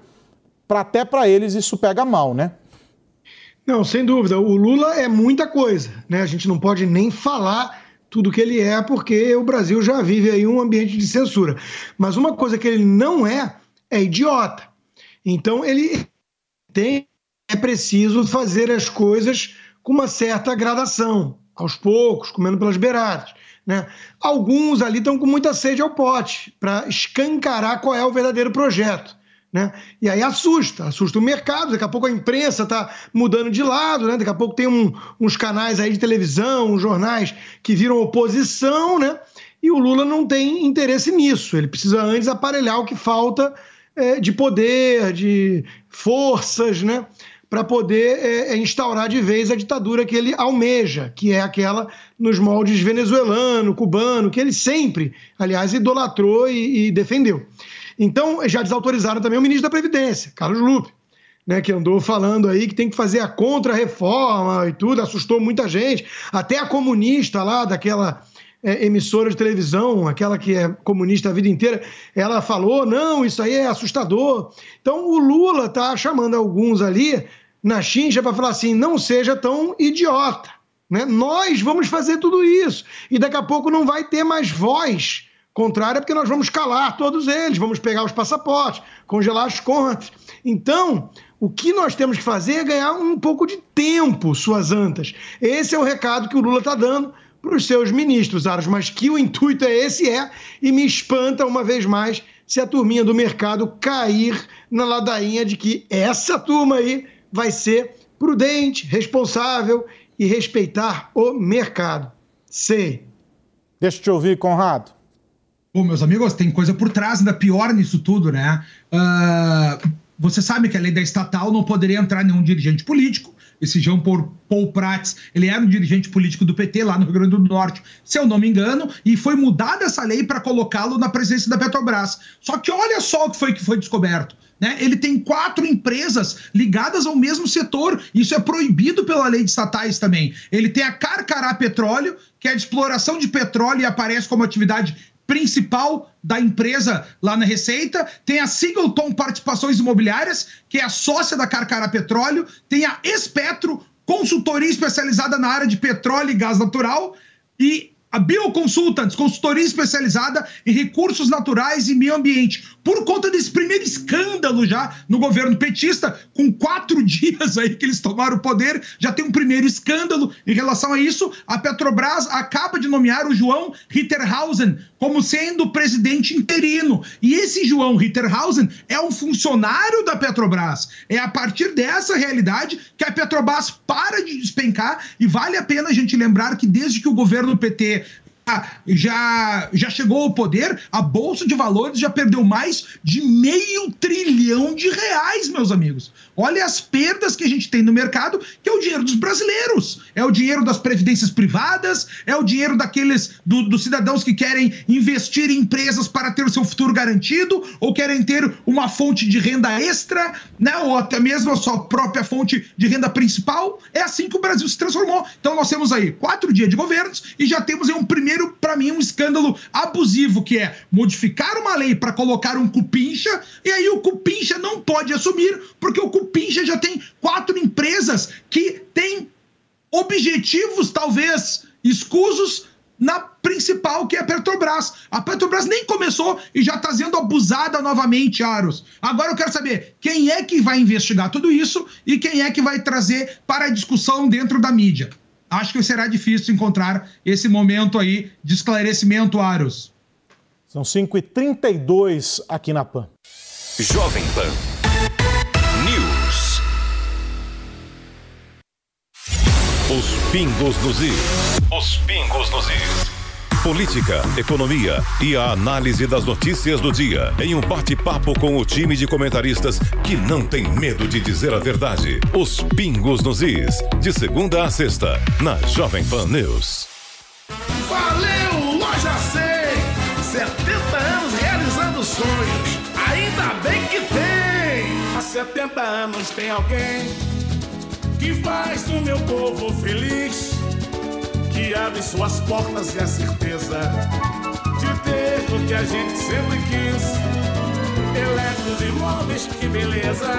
pra, até para eles isso pega mal, né? Não, sem dúvida. O Lula é muita coisa, né? A gente não pode nem falar tudo que ele é, porque o Brasil já vive aí um ambiente de censura. Mas uma coisa que ele não é, é idiota. Então ele tem, é preciso fazer as coisas com uma certa gradação. aos poucos, comendo pelas beiradas. Né? Alguns ali estão com muita sede ao pote para escancarar qual é o verdadeiro projeto. Né? E aí assusta, assusta o mercado. Daqui a pouco a imprensa está mudando de lado, né? daqui a pouco tem um, uns canais aí de televisão, uns jornais que viram oposição, né? e o Lula não tem interesse nisso. Ele precisa antes aparelhar o que falta é, de poder, de forças, né? Para poder é, é, instaurar de vez a ditadura que ele almeja, que é aquela nos moldes venezuelano, cubano, que ele sempre, aliás, idolatrou e, e defendeu. Então, já desautorizaram também o ministro da Previdência, Carlos Lupe, né, que andou falando aí que tem que fazer a contra-reforma e tudo, assustou muita gente, até a comunista lá daquela é, emissora de televisão, aquela que é comunista a vida inteira, ela falou: não, isso aí é assustador. Então o Lula está chamando alguns ali na chincha para falar assim: não seja tão idiota. Né? Nós vamos fazer tudo isso. E daqui a pouco não vai ter mais voz contrária, porque nós vamos calar todos eles, vamos pegar os passaportes, congelar as contas. Então, o que nós temos que fazer é ganhar um pouco de tempo, suas antas. Esse é o recado que o Lula está dando para os seus ministros, Aros, mas que o intuito é esse, é, e me espanta uma vez mais se a turminha do mercado cair na ladainha de que essa turma aí vai ser prudente, responsável e respeitar o mercado. Sei. Deixa eu te ouvir, Conrado. Bom, meus amigos, tem coisa por trás, ainda pior nisso tudo, né? Uh, você sabe que a lei da estatal não poderia entrar nenhum dirigente político, esse Jean Paul Prats, ele era um dirigente político do PT lá no Rio Grande do Norte, se eu não me engano, e foi mudada essa lei para colocá-lo na presidência da Petrobras. Só que olha só o que foi que foi descoberto. Né? Ele tem quatro empresas ligadas ao mesmo setor. Isso é proibido pela lei de estatais também. Ele tem a Carcará Petróleo, que é de exploração de petróleo e aparece como atividade principal da empresa lá na Receita, tem a Singleton Participações Imobiliárias, que é a sócia da Carcara Petróleo, tem a Espetro, consultoria especializada na área de petróleo e gás natural, e a Bioconsultants, consultoria especializada em recursos naturais e meio ambiente. Por conta desse primeiro escândalo já no governo petista, com quatro dias aí que eles tomaram o poder, já tem um primeiro escândalo em relação a isso. A Petrobras acaba de nomear o João Ritterhausen como sendo presidente interino. E esse João Ritterhausen é um funcionário da Petrobras. É a partir dessa realidade que a Petrobras para de despencar e vale a pena a gente lembrar que desde que o governo PT já, já chegou ao poder, a Bolsa de Valores já perdeu mais de meio trilhão de reais, meus amigos. Olha as perdas que a gente tem no mercado, que é o dinheiro dos brasileiros, é o dinheiro das previdências privadas, é o dinheiro daqueles do, dos cidadãos que querem investir em empresas para ter o seu futuro garantido, ou querem ter uma fonte de renda extra, né, ou até mesmo a sua própria fonte de renda principal. É assim que o Brasil se transformou. Então nós temos aí quatro dias de governos e já temos aí um primeiro, para mim, um escândalo abusivo, que é modificar uma lei para colocar um cupincha, e aí o cupincha não pode assumir, porque o Pincha já tem quatro empresas que têm objetivos, talvez, escusos na principal, que é a Petrobras. A Petrobras nem começou e já está sendo abusada novamente, Aros. Agora eu quero saber quem é que vai investigar tudo isso e quem é que vai trazer para a discussão dentro da mídia. Acho que será difícil encontrar esse momento aí de esclarecimento, Aros. São 5h32 aqui na PAN. Jovem Pan. Os pingos nos is. Os pingos nos is. Política, economia e a análise das notícias do dia em um bate-papo com o time de comentaristas que não tem medo de dizer a verdade. Os pingos nos is. De segunda a sexta, na Jovem Pan News. Valeu, Loja 100! 70 anos realizando sonhos. Ainda bem que tem! Há 70 anos tem alguém que faz o meu povo feliz, que abre suas portas e a certeza de ter o que a gente sempre quis. Eletros e móveis, que beleza!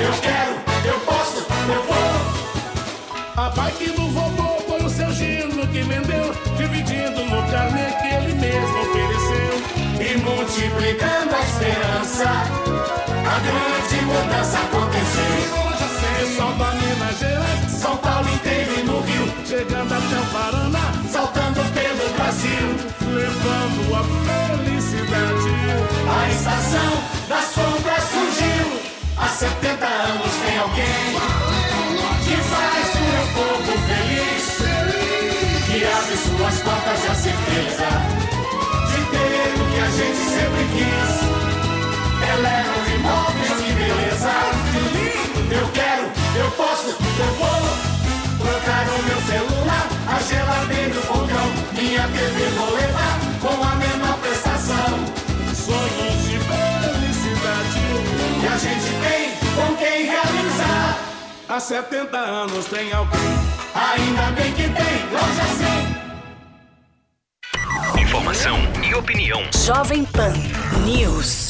Eu quero, eu posso, eu vou. A bike do vovô foi o seu gino que vendeu, dividindo no carnê que ele mesmo ofereceu. E multiplicando a esperança, a grande mudança aconteceu. bottom Há 70 anos tem alguém. Ainda bem que tem Loja 100. Informação e opinião. Jovem Pan News.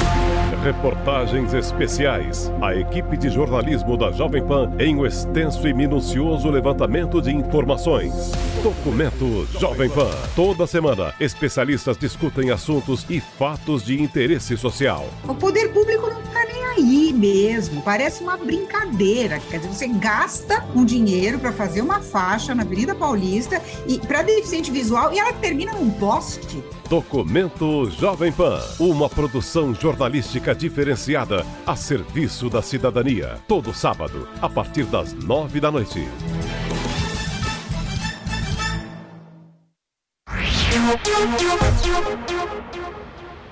Reportagens especiais. A equipe de jornalismo da Jovem Pan em um extenso e minucioso levantamento de informações. Documento Jovem Pan. Toda semana, especialistas discutem assuntos e fatos de interesse social. O poder público não está nem aí mesmo. Parece uma brincadeira. Quer dizer, você gasta um dinheiro para fazer uma faixa na Avenida Paulista e para deficiente visual e ela termina num poste. Documento Jovem Pan, uma produção jornalística diferenciada a serviço da cidadania. Todo sábado, a partir das nove da noite.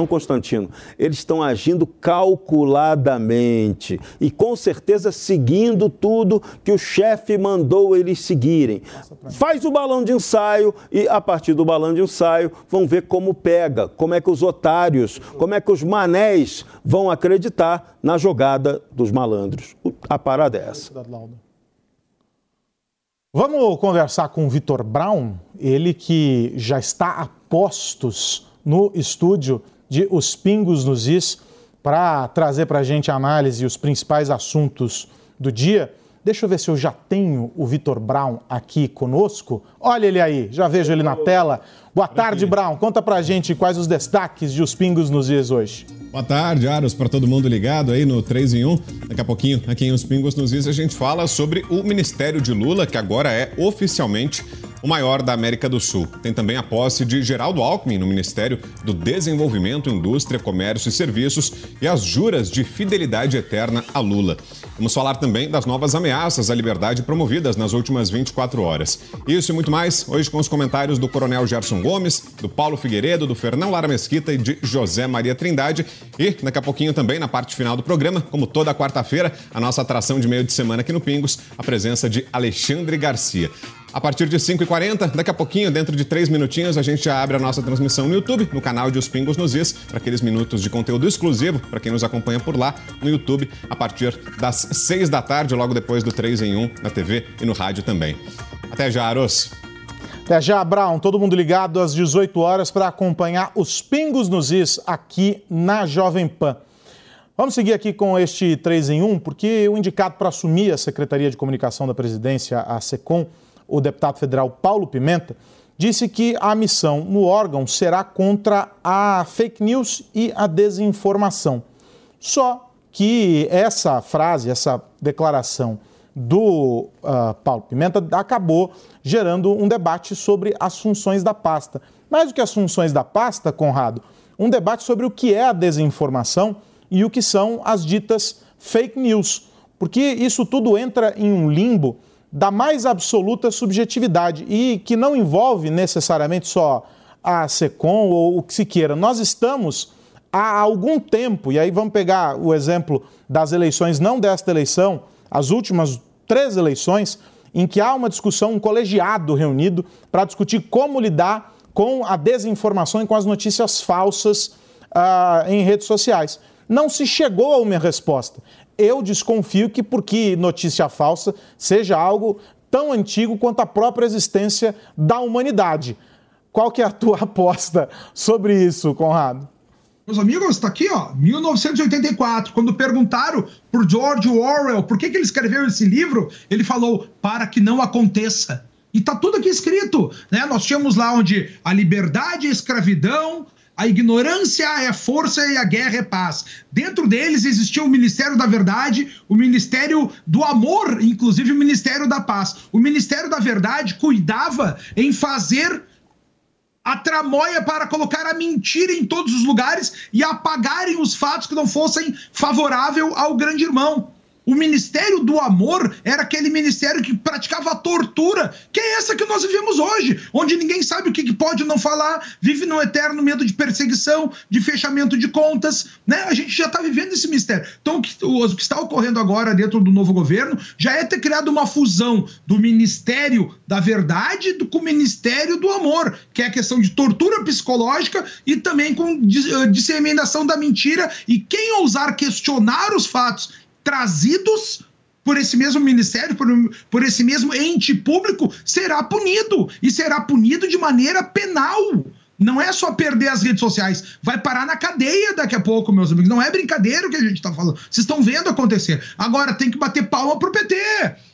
Constantino, eles estão agindo calculadamente e com certeza seguindo tudo que o chefe mandou eles seguirem. Faz o balão de ensaio e a partir do balão de ensaio vão ver como pega, como é que os otários, como é que os manés vão acreditar na jogada dos malandros. A parada é essa. Vamos conversar com o Vitor Brown, ele que já está a postos no estúdio de Os Pingos nos Is para trazer para a gente a análise e os principais assuntos do dia. Deixa eu ver se eu já tenho o Vitor Brown aqui conosco. Olha ele aí, já vejo ele na tela. Boa tarde, Brown. Conta pra gente quais os destaques de Os Pingos nos Is hoje. Boa tarde, Aros, para todo mundo ligado aí no 3 em 1. Daqui a pouquinho, aqui em Os Pingos nos Is, a gente fala sobre o Ministério de Lula, que agora é oficialmente o maior da América do Sul. Tem também a posse de Geraldo Alckmin no Ministério do Desenvolvimento, Indústria, Comércio e Serviços e as juras de fidelidade eterna a Lula. Vamos falar também das novas ameaças à liberdade promovidas nas últimas 24 horas. Isso e muito mais, hoje com os comentários do Coronel Gerson Gomes, do Paulo Figueiredo, do Fernão Lara Mesquita e de José Maria Trindade. E daqui a pouquinho também, na parte final do programa, como toda quarta-feira, a nossa atração de meio de semana aqui no Pingos, a presença de Alexandre Garcia. A partir de 5h40, daqui a pouquinho, dentro de 3 minutinhos, a gente já abre a nossa transmissão no YouTube, no canal de Os Pingos nos Is, para aqueles minutos de conteúdo exclusivo para quem nos acompanha por lá, no YouTube, a partir das 6 da tarde, logo depois do 3 em 1, na TV e no rádio também. Até já, Aros! Até já, Brown. Todo mundo ligado às 18 horas para acompanhar Os Pingos nos Is aqui na Jovem Pan. Vamos seguir aqui com este 3 em 1, porque o indicado para assumir a Secretaria de Comunicação da Presidência, a SECOM, o deputado federal Paulo Pimenta, disse que a missão no órgão será contra a fake news e a desinformação. Só que essa frase, essa declaração do uh, Paulo Pimenta acabou gerando um debate sobre as funções da pasta. Mais do que as funções da pasta, Conrado, um debate sobre o que é a desinformação e o que são as ditas fake news. Porque isso tudo entra em um limbo da mais absoluta subjetividade e que não envolve necessariamente só a SECOM ou o que se queira. Nós estamos há algum tempo, e aí vamos pegar o exemplo das eleições, não desta eleição, as últimas três eleições, em que há uma discussão, um colegiado reunido para discutir como lidar com a desinformação e com as notícias falsas uh, em redes sociais. Não se chegou a uma resposta eu desconfio que porque notícia falsa seja algo tão antigo quanto a própria existência da humanidade. Qual que é a tua aposta sobre isso, Conrado? Meus amigos, está aqui, ó, 1984, quando perguntaram por George Orwell por que, que ele escreveu esse livro, ele falou, para que não aconteça. E tá tudo aqui escrito, né? Nós tínhamos lá onde a liberdade a escravidão, a ignorância é força e a guerra é paz. Dentro deles existia o Ministério da Verdade, o Ministério do Amor, inclusive o Ministério da Paz. O Ministério da Verdade cuidava em fazer a tramóia para colocar a mentira em todos os lugares e apagarem os fatos que não fossem favorável ao grande irmão. O Ministério do Amor era aquele ministério que praticava a tortura, que é essa que nós vivemos hoje, onde ninguém sabe o que, pode não falar, vive no eterno medo de perseguição, de fechamento de contas, né? A gente já está vivendo esse mistério. Então, o que, o que está ocorrendo agora dentro do novo governo já é ter criado uma fusão do Ministério da Verdade com o Ministério do Amor, que é a questão de tortura psicológica e também com eh, disseminação da mentira. E quem ousar questionar os fatos trazidos por esse mesmo ministério, por, por esse mesmo ente público, será punido. E será punido de maneira penal. Não é só perder as redes sociais, vai parar na cadeia daqui a pouco, meus amigos. Não é brincadeira o que a gente está falando. Vocês estão vendo acontecer. Agora tem que bater palma pro PT.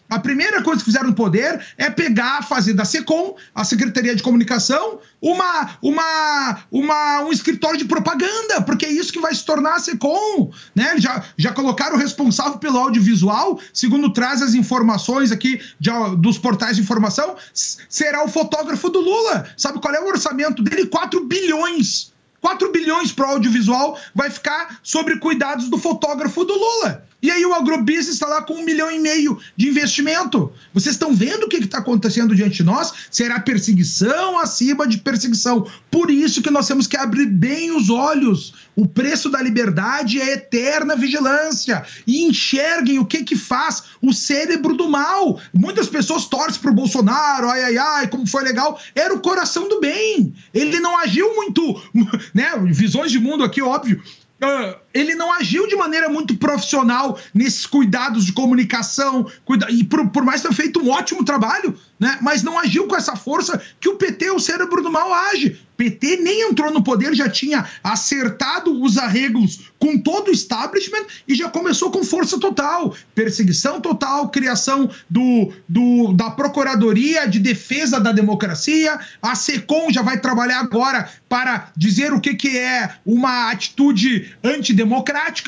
A primeira coisa que fizeram no poder é pegar, fazer da SECOM, a Secretaria de Comunicação, uma, uma, uma, um escritório de propaganda, porque é isso que vai se tornar a SECOM. Né? Já, já colocaram o responsável pelo audiovisual, segundo traz as informações aqui de, dos portais de informação, será o fotógrafo do Lula. Sabe qual é o orçamento dele? 4 bilhões. 4 bilhões para o audiovisual vai ficar sobre cuidados do fotógrafo do Lula. E aí o agrobusiness está lá com um milhão e meio de investimento. Vocês estão vendo o que está acontecendo diante de nós? Será perseguição acima de perseguição. Por isso que nós temos que abrir bem os olhos. O preço da liberdade é eterna vigilância. E enxerguem o que que faz o cérebro do mal. Muitas pessoas torcem para o Bolsonaro, ai, ai, ai, como foi legal. Era o coração do bem. Ele não agiu muito, né? Visões de mundo aqui, óbvio Uh, ele não agiu de maneira muito profissional nesses cuidados de comunicação, cuida e por, por mais ter feito um ótimo trabalho, né? Mas não agiu com essa força que o PT, o cérebro do mal, age. PT nem entrou no poder, já tinha acertado os arreglos com todo o establishment e já começou com força total. Perseguição total, criação do, do, da Procuradoria de Defesa da Democracia. A SECOM já vai trabalhar agora para dizer o que, que é uma atitude antidemocrática,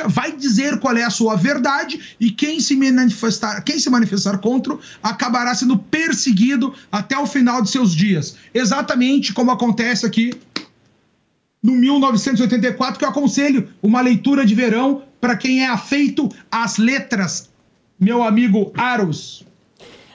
vai dizer qual é a sua verdade e quem se manifestar, quem se manifestar contra acabará sendo perseguido seguido até o final de seus dias. Exatamente como acontece aqui no 1984, que eu aconselho uma leitura de verão para quem é afeito às letras, meu amigo Aros.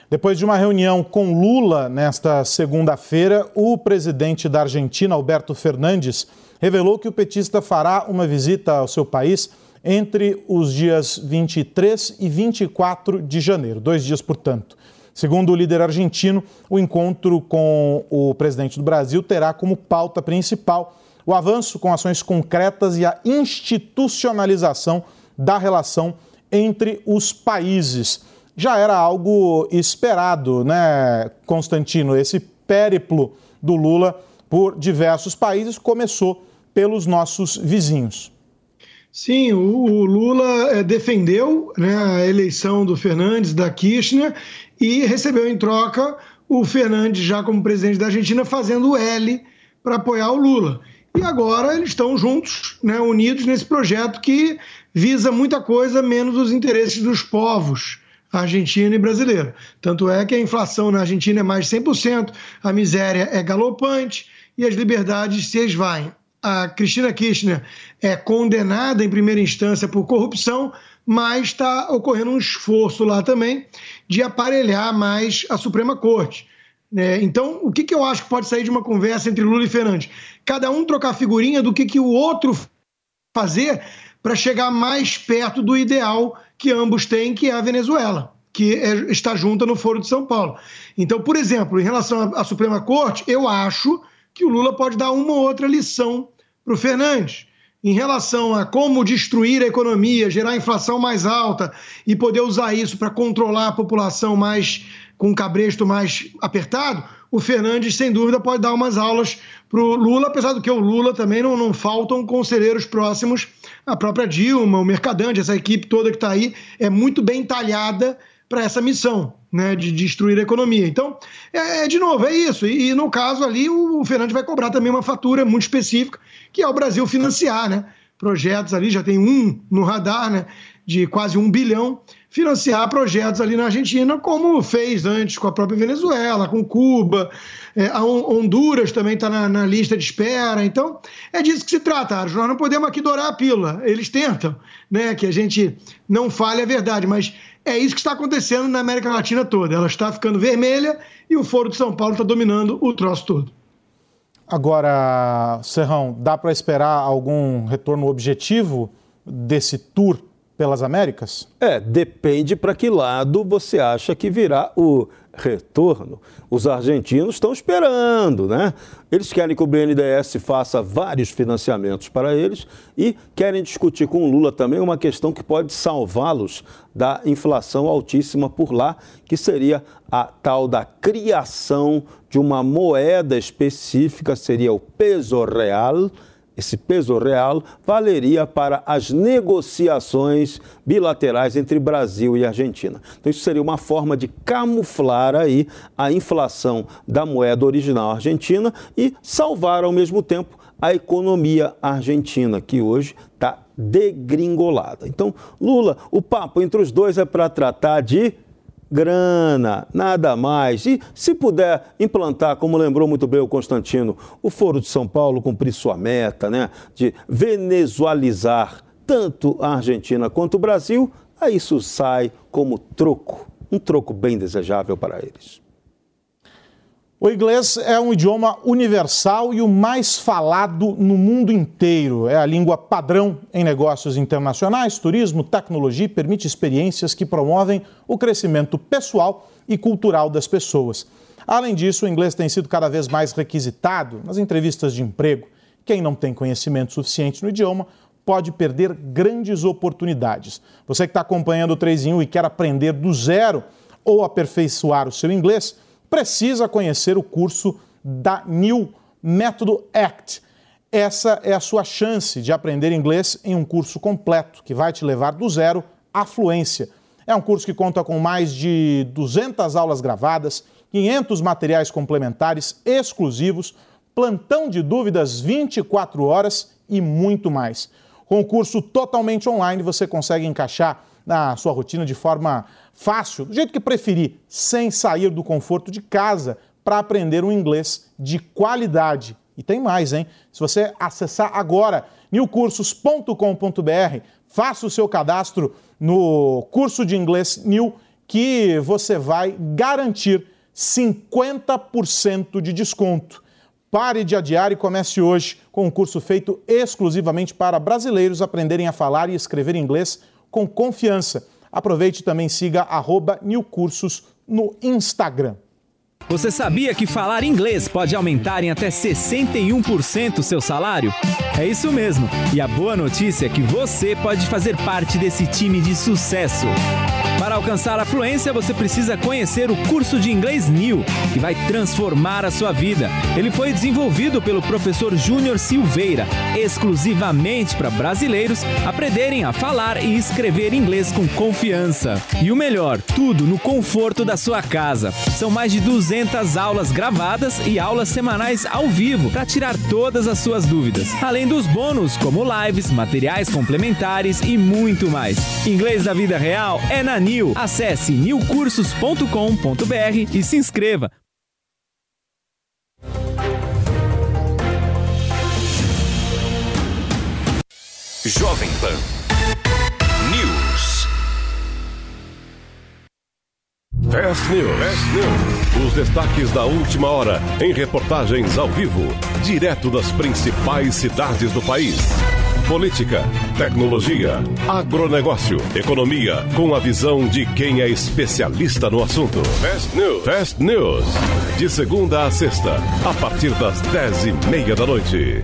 Depois de uma reunião com Lula nesta segunda-feira, o presidente da Argentina, Alberto Fernandes, revelou que o petista fará uma visita ao seu país entre os dias 23 e 24 de janeiro, dois dias, portanto. Segundo o líder argentino, o encontro com o presidente do Brasil terá como pauta principal o avanço com ações concretas e a institucionalização da relação entre os países. Já era algo esperado, né, Constantino? Esse périplo do Lula por diversos países começou pelos nossos vizinhos. Sim, o, Lula eh, defendeu né, a eleição do Fernandes, da Kirchner, e recebeu em troca o Fernandes, já como presidente da Argentina, fazendo o L para apoiar o Lula. E agora eles estão juntos, né, unidos nesse projeto que visa muita coisa menos os interesses dos povos argentino e brasileiro. Tanto é que a inflação na Argentina é mais de 100%, a miséria é galopante e as liberdades se esvaem. A Cristina Kirchner é condenada em primeira instância por corrupção, mas está ocorrendo um esforço lá também de aparelhar mais a Suprema Corte. É, então, o que, que eu acho que pode sair de uma conversa entre Lula e Fernandes? Cada um trocar figurinha do que, que o outro fazer para chegar mais perto do ideal que ambos têm, que é a Venezuela, que é, está junta no Foro de São Paulo. Então, por exemplo, em relação à Suprema Corte, eu acho que o Lula pode dar uma ou outra lição para o Fernandes em relação a como destruir a economia, gerar inflação mais alta e poder usar isso para controlar a população mais com um cabresto mais apertado, o Fernandes, sem dúvida, pode dar umas aulas para o Lula, apesar do que o Lula também não, não faltam conselheiros próximos, a própria Dilma, o Mercadante, essa equipe toda que está aí, é muito bem talhada para essa missão né, de destruir a economia. Então, é, é de novo, é isso. E, e, no caso ali, o, o Fernandes vai cobrar também uma fatura muito específica, que é o Brasil financiar, né? projetos ali, já tem um no radar, né? De quase um bilhão, financiar projetos ali na Argentina, como fez antes com a própria Venezuela, com Cuba, é, a Honduras também está na, na, lista de espera. Então, é disso que se trata, Aros. Nós não podemos aqui dourar a pílula. Eles tentam né, que a gente não fale a verdade, mas é isso que está acontecendo na América Latina toda. Ela está ficando vermelha e o Foro de São Paulo está dominando o troço todo. Agora, Serrão, dá para esperar algum retorno objetivo desse tour pelas Américas? É, depende para que lado você acha que virá o retorno. Os argentinos estão esperando, né? Eles querem que o BNDES faça vários financiamentos para eles e querem discutir com o Lula também uma questão que pode salvá-los da inflação altíssima por lá, que seria a tal da criação de uma moeda específica, seria o peso real esse peso real valeria para as negociações bilaterais entre Brasil e Argentina. Então isso seria uma forma de camuflar aí a inflação da moeda original argentina e salvar ao mesmo tempo a economia argentina, que hoje está degringolada. Então, Lula, o papo entre os dois é para tratar de grana, nada mais. E se puder implantar, como lembrou muito bem o Constantino, o Foro de São Paulo cumprir sua meta, né, de venezualizar tanto a Argentina quanto o Brasil, aí isso sai como troco, um troco bem desejável para eles. O inglês é um idioma universal e o mais falado no mundo inteiro. É a língua padrão em negócios internacionais, turismo, tecnologia e permite experiências que promovem o crescimento pessoal e cultural das pessoas. Além disso, o inglês tem sido cada vez mais requisitado nas entrevistas de emprego. Quem não tem conhecimento suficiente no idioma pode perder grandes oportunidades. Você que está acompanhando o 3 em 1 e quer aprender do zero ou aperfeiçoar o seu inglês, precisa conhecer o curso da New Método Act. Essa é a sua chance de aprender inglês em um curso completo que vai te levar do zero à fluência. É um curso que conta com mais de 200 aulas gravadas, 500 materiais complementares exclusivos, plantão de dúvidas 24 horas e muito mais. Com o curso totalmente online, você consegue encaixar na sua rotina de forma fácil, do jeito que preferir, sem sair do conforto de casa para aprender um inglês de qualidade. E tem mais, hein? Se você acessar agora newcursos.com.br, faça o seu cadastro no curso de inglês New que você vai garantir 50% de desconto. Pare de adiar e comece hoje com um curso feito exclusivamente para brasileiros aprenderem a falar e escrever inglês com confiança. Aproveite e também siga Newcursos no Instagram. Você sabia que falar inglês pode aumentar em até 61% o seu salário? É isso mesmo. E a boa notícia é que você pode fazer parte desse time de sucesso. Para alcançar a fluência, você precisa conhecer o curso de inglês New, que vai transformar a sua vida. Ele foi desenvolvido pelo professor Júnior Silveira, exclusivamente para brasileiros aprenderem a falar e escrever inglês com confiança. E o melhor, tudo no conforto da sua casa. São mais de 200 aulas gravadas e aulas semanais ao vivo para tirar todas as suas dúvidas. Além dos bônus, como lives, materiais complementares e muito mais. Inglês da vida real é na New Nil. Acesse nilcursos.com.br e se inscreva. Jovem Pan News. Fast News. Fast News. Os destaques da última hora em reportagens ao vivo, direto das principais cidades do país política, tecnologia, agronegócio, economia, com a visão de quem é especialista no assunto. Fast News. Fast News. De segunda a sexta, a partir das dez e meia da noite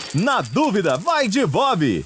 na dúvida, vai de Bob.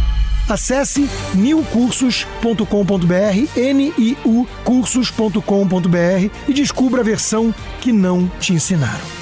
Acesse niucursos.com.br, N-I-U cursos.com.br e descubra a versão que não te ensinaram.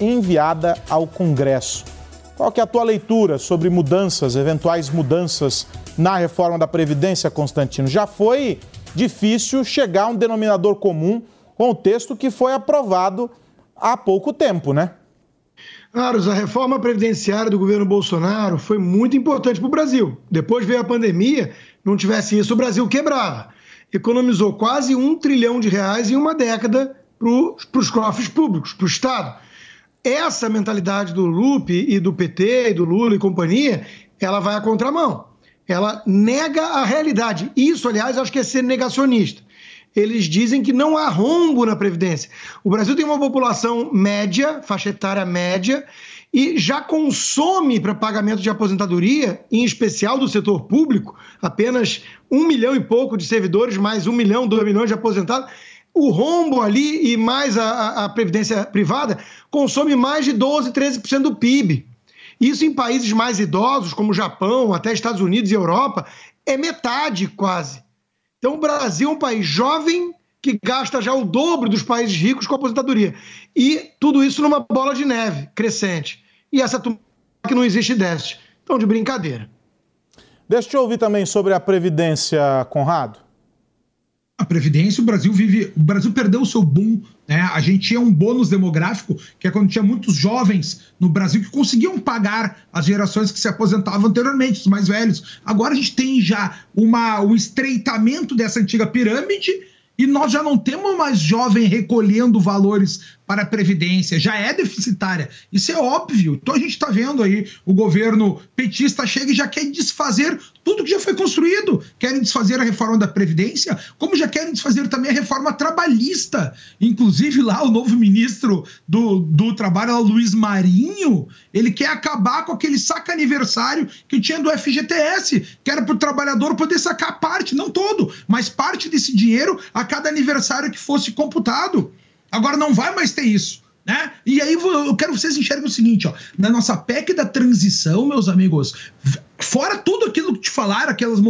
Enviada ao Congresso. Qual que é a tua leitura sobre mudanças, eventuais mudanças na reforma da Previdência, Constantino? Já foi difícil chegar a um denominador comum com o texto que foi aprovado há pouco tempo, né? Carlos, a reforma previdenciária do governo Bolsonaro foi muito importante para o Brasil. Depois veio a pandemia, não tivesse isso, o Brasil quebrava. Economizou quase um trilhão de reais em uma década para os cofres públicos, para o Estado. Essa mentalidade do Lupe e do PT e do Lula e companhia, ela vai à contramão. Ela nega a realidade. Isso, aliás, acho que é ser negacionista. Eles dizem que não há rombo na Previdência. O Brasil tem uma população média, faixa etária média, e já consome para pagamento de aposentadoria, em especial do setor público, apenas um milhão e pouco de servidores, mais um milhão, dois milhões de aposentados o rombo ali e mais a, a, previdência privada consome mais de 12, 13% do PIB. Isso em países mais idosos, como Japão, até Estados Unidos e Europa, é metade quase. Então o Brasil é um país jovem que gasta já o dobro dos países ricos com aposentadoria. E tudo isso numa bola de neve crescente. E essa turma que não existe déficit. Então, de brincadeira. Deixa eu ouvir também sobre a Previdência, Conrado a Previdência, o Brasil vive. O Brasil perdeu o seu boom. Né? A gente tinha um bônus demográfico, que é quando tinha muitos jovens no Brasil que conseguiam pagar as gerações que se aposentavam anteriormente, os mais velhos. Agora a gente tem já uma, um estreitamento dessa antiga pirâmide e nós já não temos mais jovem recolhendo valores para a Previdência, já é deficitária. Isso é óbvio. Então a gente está vendo aí o governo petista chega e já quer desfazer tudo que já foi construído. Querem desfazer a reforma da Previdência, como já querem desfazer também a reforma trabalhista. Inclusive lá o novo ministro do, do Trabalho, Luiz Marinho, ele quer acabar com aquele saca aniversário que tinha do FGTS, que era para o trabalhador poder sacar parte, não todo, mas parte desse dinheiro a cada aniversário que fosse computado. Agora não vai mais ter isso. Né? E aí eu quero que vocês enxerguem o seguinte, ó, na nossa PEC da transição, meus amigos, fora tudo aquilo que te falaram, aquelas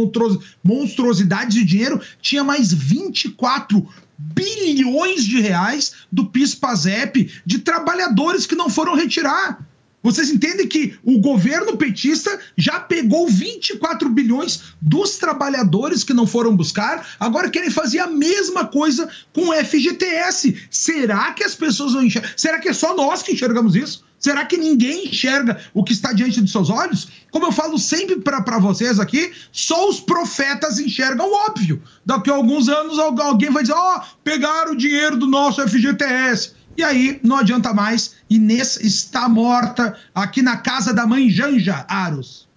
monstruosidades de dinheiro, tinha mais 24 bilhões de reais do PIS-PASEP de trabalhadores que não foram retirar. Vocês entendem que o governo petista já pegou 24 bilhões dos trabalhadores que não foram buscar, agora querem fazer a mesma coisa com o FGTS. Será que as pessoas vão enxergar? Será que é só nós que enxergamos isso? Será que ninguém enxerga o que está diante dos seus olhos? Como eu falo sempre para vocês aqui, só os profetas enxergam o óbvio. Daqui a alguns anos alguém vai dizer: ó, oh, pegaram o dinheiro do nosso FGTS. E aí não adianta mais. Inês está morta aqui na casa da mãe Janja Aros.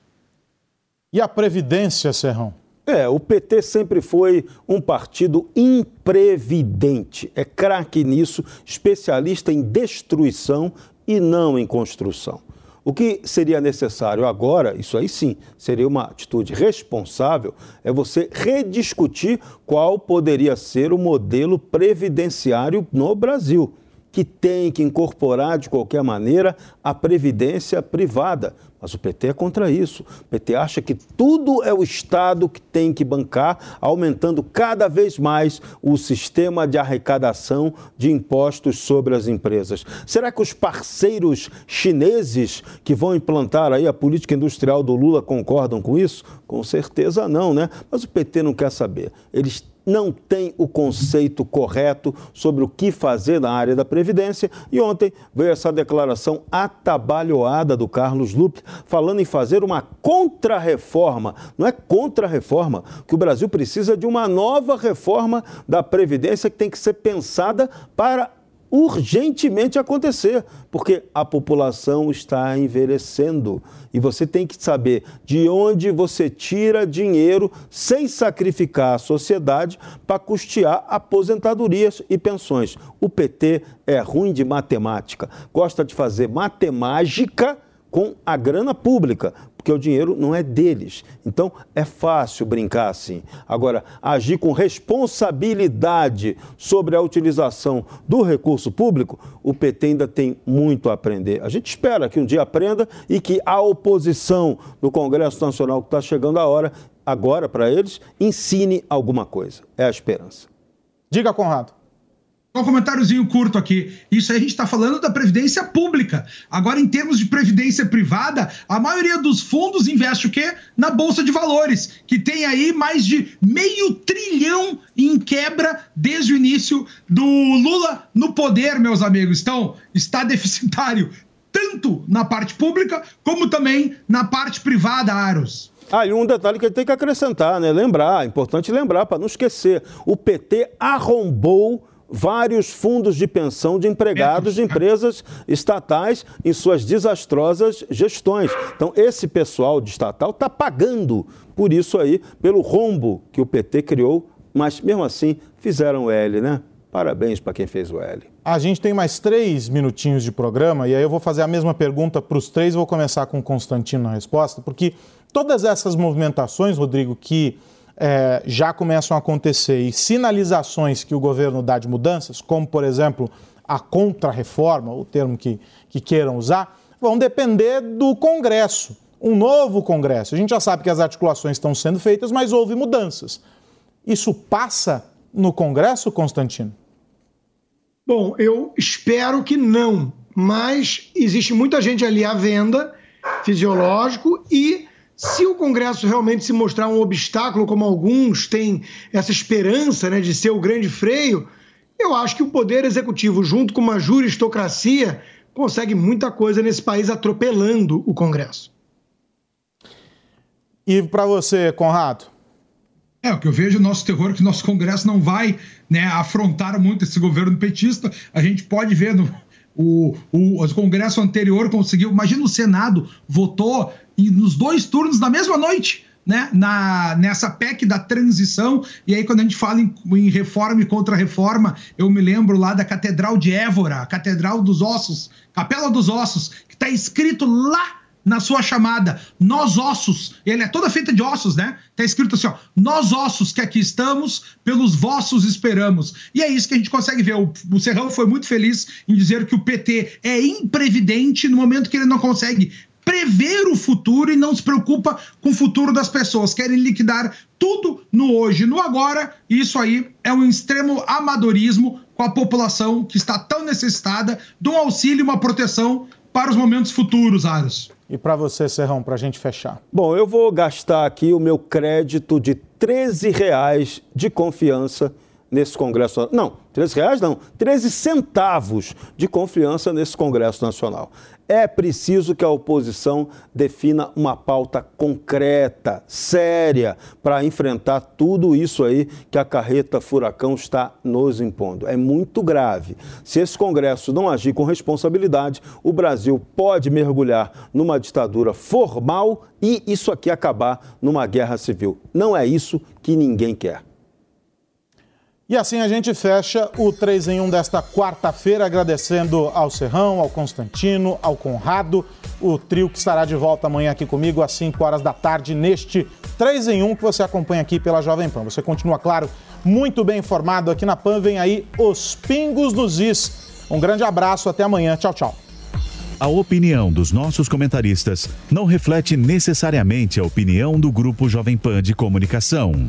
E a Previdência, Serrão? É, o PT sempre foi um partido imprevidente. É craque nisso, especialista em destruição e não em construção. O que seria necessário agora, isso aí sim, seria uma atitude responsável, é você rediscutir qual poderia ser o modelo previdenciário no Brasil que tem que incorporar de qualquer maneira a previdência privada. Mas o PT é contra isso. O PT acha que tudo é o Estado que tem que bancar, aumentando cada vez mais o sistema de arrecadação de impostos sobre as empresas. Será que os parceiros chineses que vão implantar aí a política industrial do Lula concordam com isso? Com certeza não, né? Mas o PT não quer saber. Eles não tem o conceito correto sobre o que fazer na área da Previdência. E ontem veio essa declaração atabalhoada do Carlos Lupe, falando em fazer uma contra-reforma. Não é contra-reforma, que o Brasil precisa de uma nova reforma da Previdência que tem que ser pensada para urgentemente acontecer, porque a população está envelhecendo. E você tem que saber de onde você tira dinheiro sem sacrificar a sociedade para custear aposentadorias e pensões. O PT é ruim de matemática, gosta de fazer matemática com a grana pública, porque o dinheiro não é deles. Então é fácil brincar assim. Agora, agir com responsabilidade sobre a utilização do recurso público, o PT ainda tem muito a aprender. A gente espera que um dia aprenda e que a oposição no Congresso Nacional, que está chegando a hora, agora para eles, ensine alguma coisa. É a esperança. Diga, Conrado. Um comentáriozinho curto aqui. Isso aí a gente está falando da previdência pública. Agora, em termos de previdência privada, a maioria dos fundos investe o quê? Na Bolsa de Valores, que tem aí mais de meio trilhão em quebra desde o início do Lula no poder, meus amigos. Então, está deficitário tanto na parte pública como também na parte privada, Aros. Ah, e um detalhe que tem que acrescentar, né? Lembrar, é importante lembrar, para não esquecer. O PT arrombou vários fundos de pensão de empregados de empresas estatais em suas desastrosas gestões. Então, esse pessoal de estatal está pagando por isso aí, pelo rombo que o PT criou, mas mesmo assim fizeram o L, né? Parabéns para quem fez o L. A gente tem mais três minutinhos de programa e aí eu vou fazer a mesma pergunta para os três. Vou começar com o Constantino na resposta, porque todas essas movimentações, Rodrigo, que é, já começam a acontecer e sinalizações que o governo dá de mudanças, como, por exemplo, a contra-reforma, o termo que, que queiram usar, vão depender do Congresso, um novo Congresso. A gente já sabe que as articulações estão sendo feitas, mas houve mudanças. Isso passa no Congresso, Constantino? Bom, eu espero que não, mas existe muita gente ali à venda, fisiológico, e se o Congresso realmente se mostrar um obstáculo, como alguns têm essa esperança né, de ser o grande freio, eu acho que o Poder Executivo, junto com uma juristocracia, consegue muita coisa nesse país atropelando o Congresso. E para você, Conrado? É, o que eu vejo o nosso terror é que o nosso Congresso não vai né, afrontar muito esse governo petista. A gente pode ver no, o, o, o Congresso anterior conseguiu. Imagina o Senado votou e nos dois turnos na mesma noite. Né, na, nessa PEC da transição, e aí quando a gente fala em, em reforma e contra-reforma, eu me lembro lá da Catedral de Évora, Catedral dos Ossos, Capela dos Ossos, que está escrito lá na sua chamada, nós ossos, ele é toda feita de ossos, né? Tá escrito assim, ó, nós ossos que aqui estamos, pelos vossos esperamos. E é isso que a gente consegue ver. O, o Serrão foi muito feliz em dizer que o PT é imprevidente no momento que ele não consegue prever o futuro e não se preocupa com o futuro das pessoas. Querem liquidar tudo no hoje, no agora. E isso aí é um extremo amadorismo com a população que está tão necessitada de um auxílio e uma proteção para os momentos futuros, Aros. E para você, Serrão, para a gente fechar? Bom, eu vou gastar aqui o meu crédito de 13 reais de confiança nesse Congresso. Não, 13 reais não, 13 centavos de confiança nesse Congresso Nacional. É preciso que a oposição defina uma pauta concreta, séria, para enfrentar tudo isso aí que a carreta furacão está nos impondo. É muito grave. Se esse Congresso não agir com responsabilidade, o Brasil pode mergulhar numa ditadura formal e isso aqui acabar numa guerra civil. Não é isso que ninguém quer. E assim a gente fecha o 3 em 1 desta quarta-feira, agradecendo ao Serrão, ao Constantino, ao Conrado, o trio que estará de volta amanhã aqui comigo às 5 horas da tarde, neste 3 em 1 que você acompanha aqui pela Jovem Pan. Você continua, claro, muito bem informado aqui na Pan. Vem aí os Pingos dos Is. Um grande abraço, até amanhã. Tchau, tchau. A opinião dos nossos comentaristas não reflete necessariamente a opinião do Grupo Jovem Pan de Comunicação.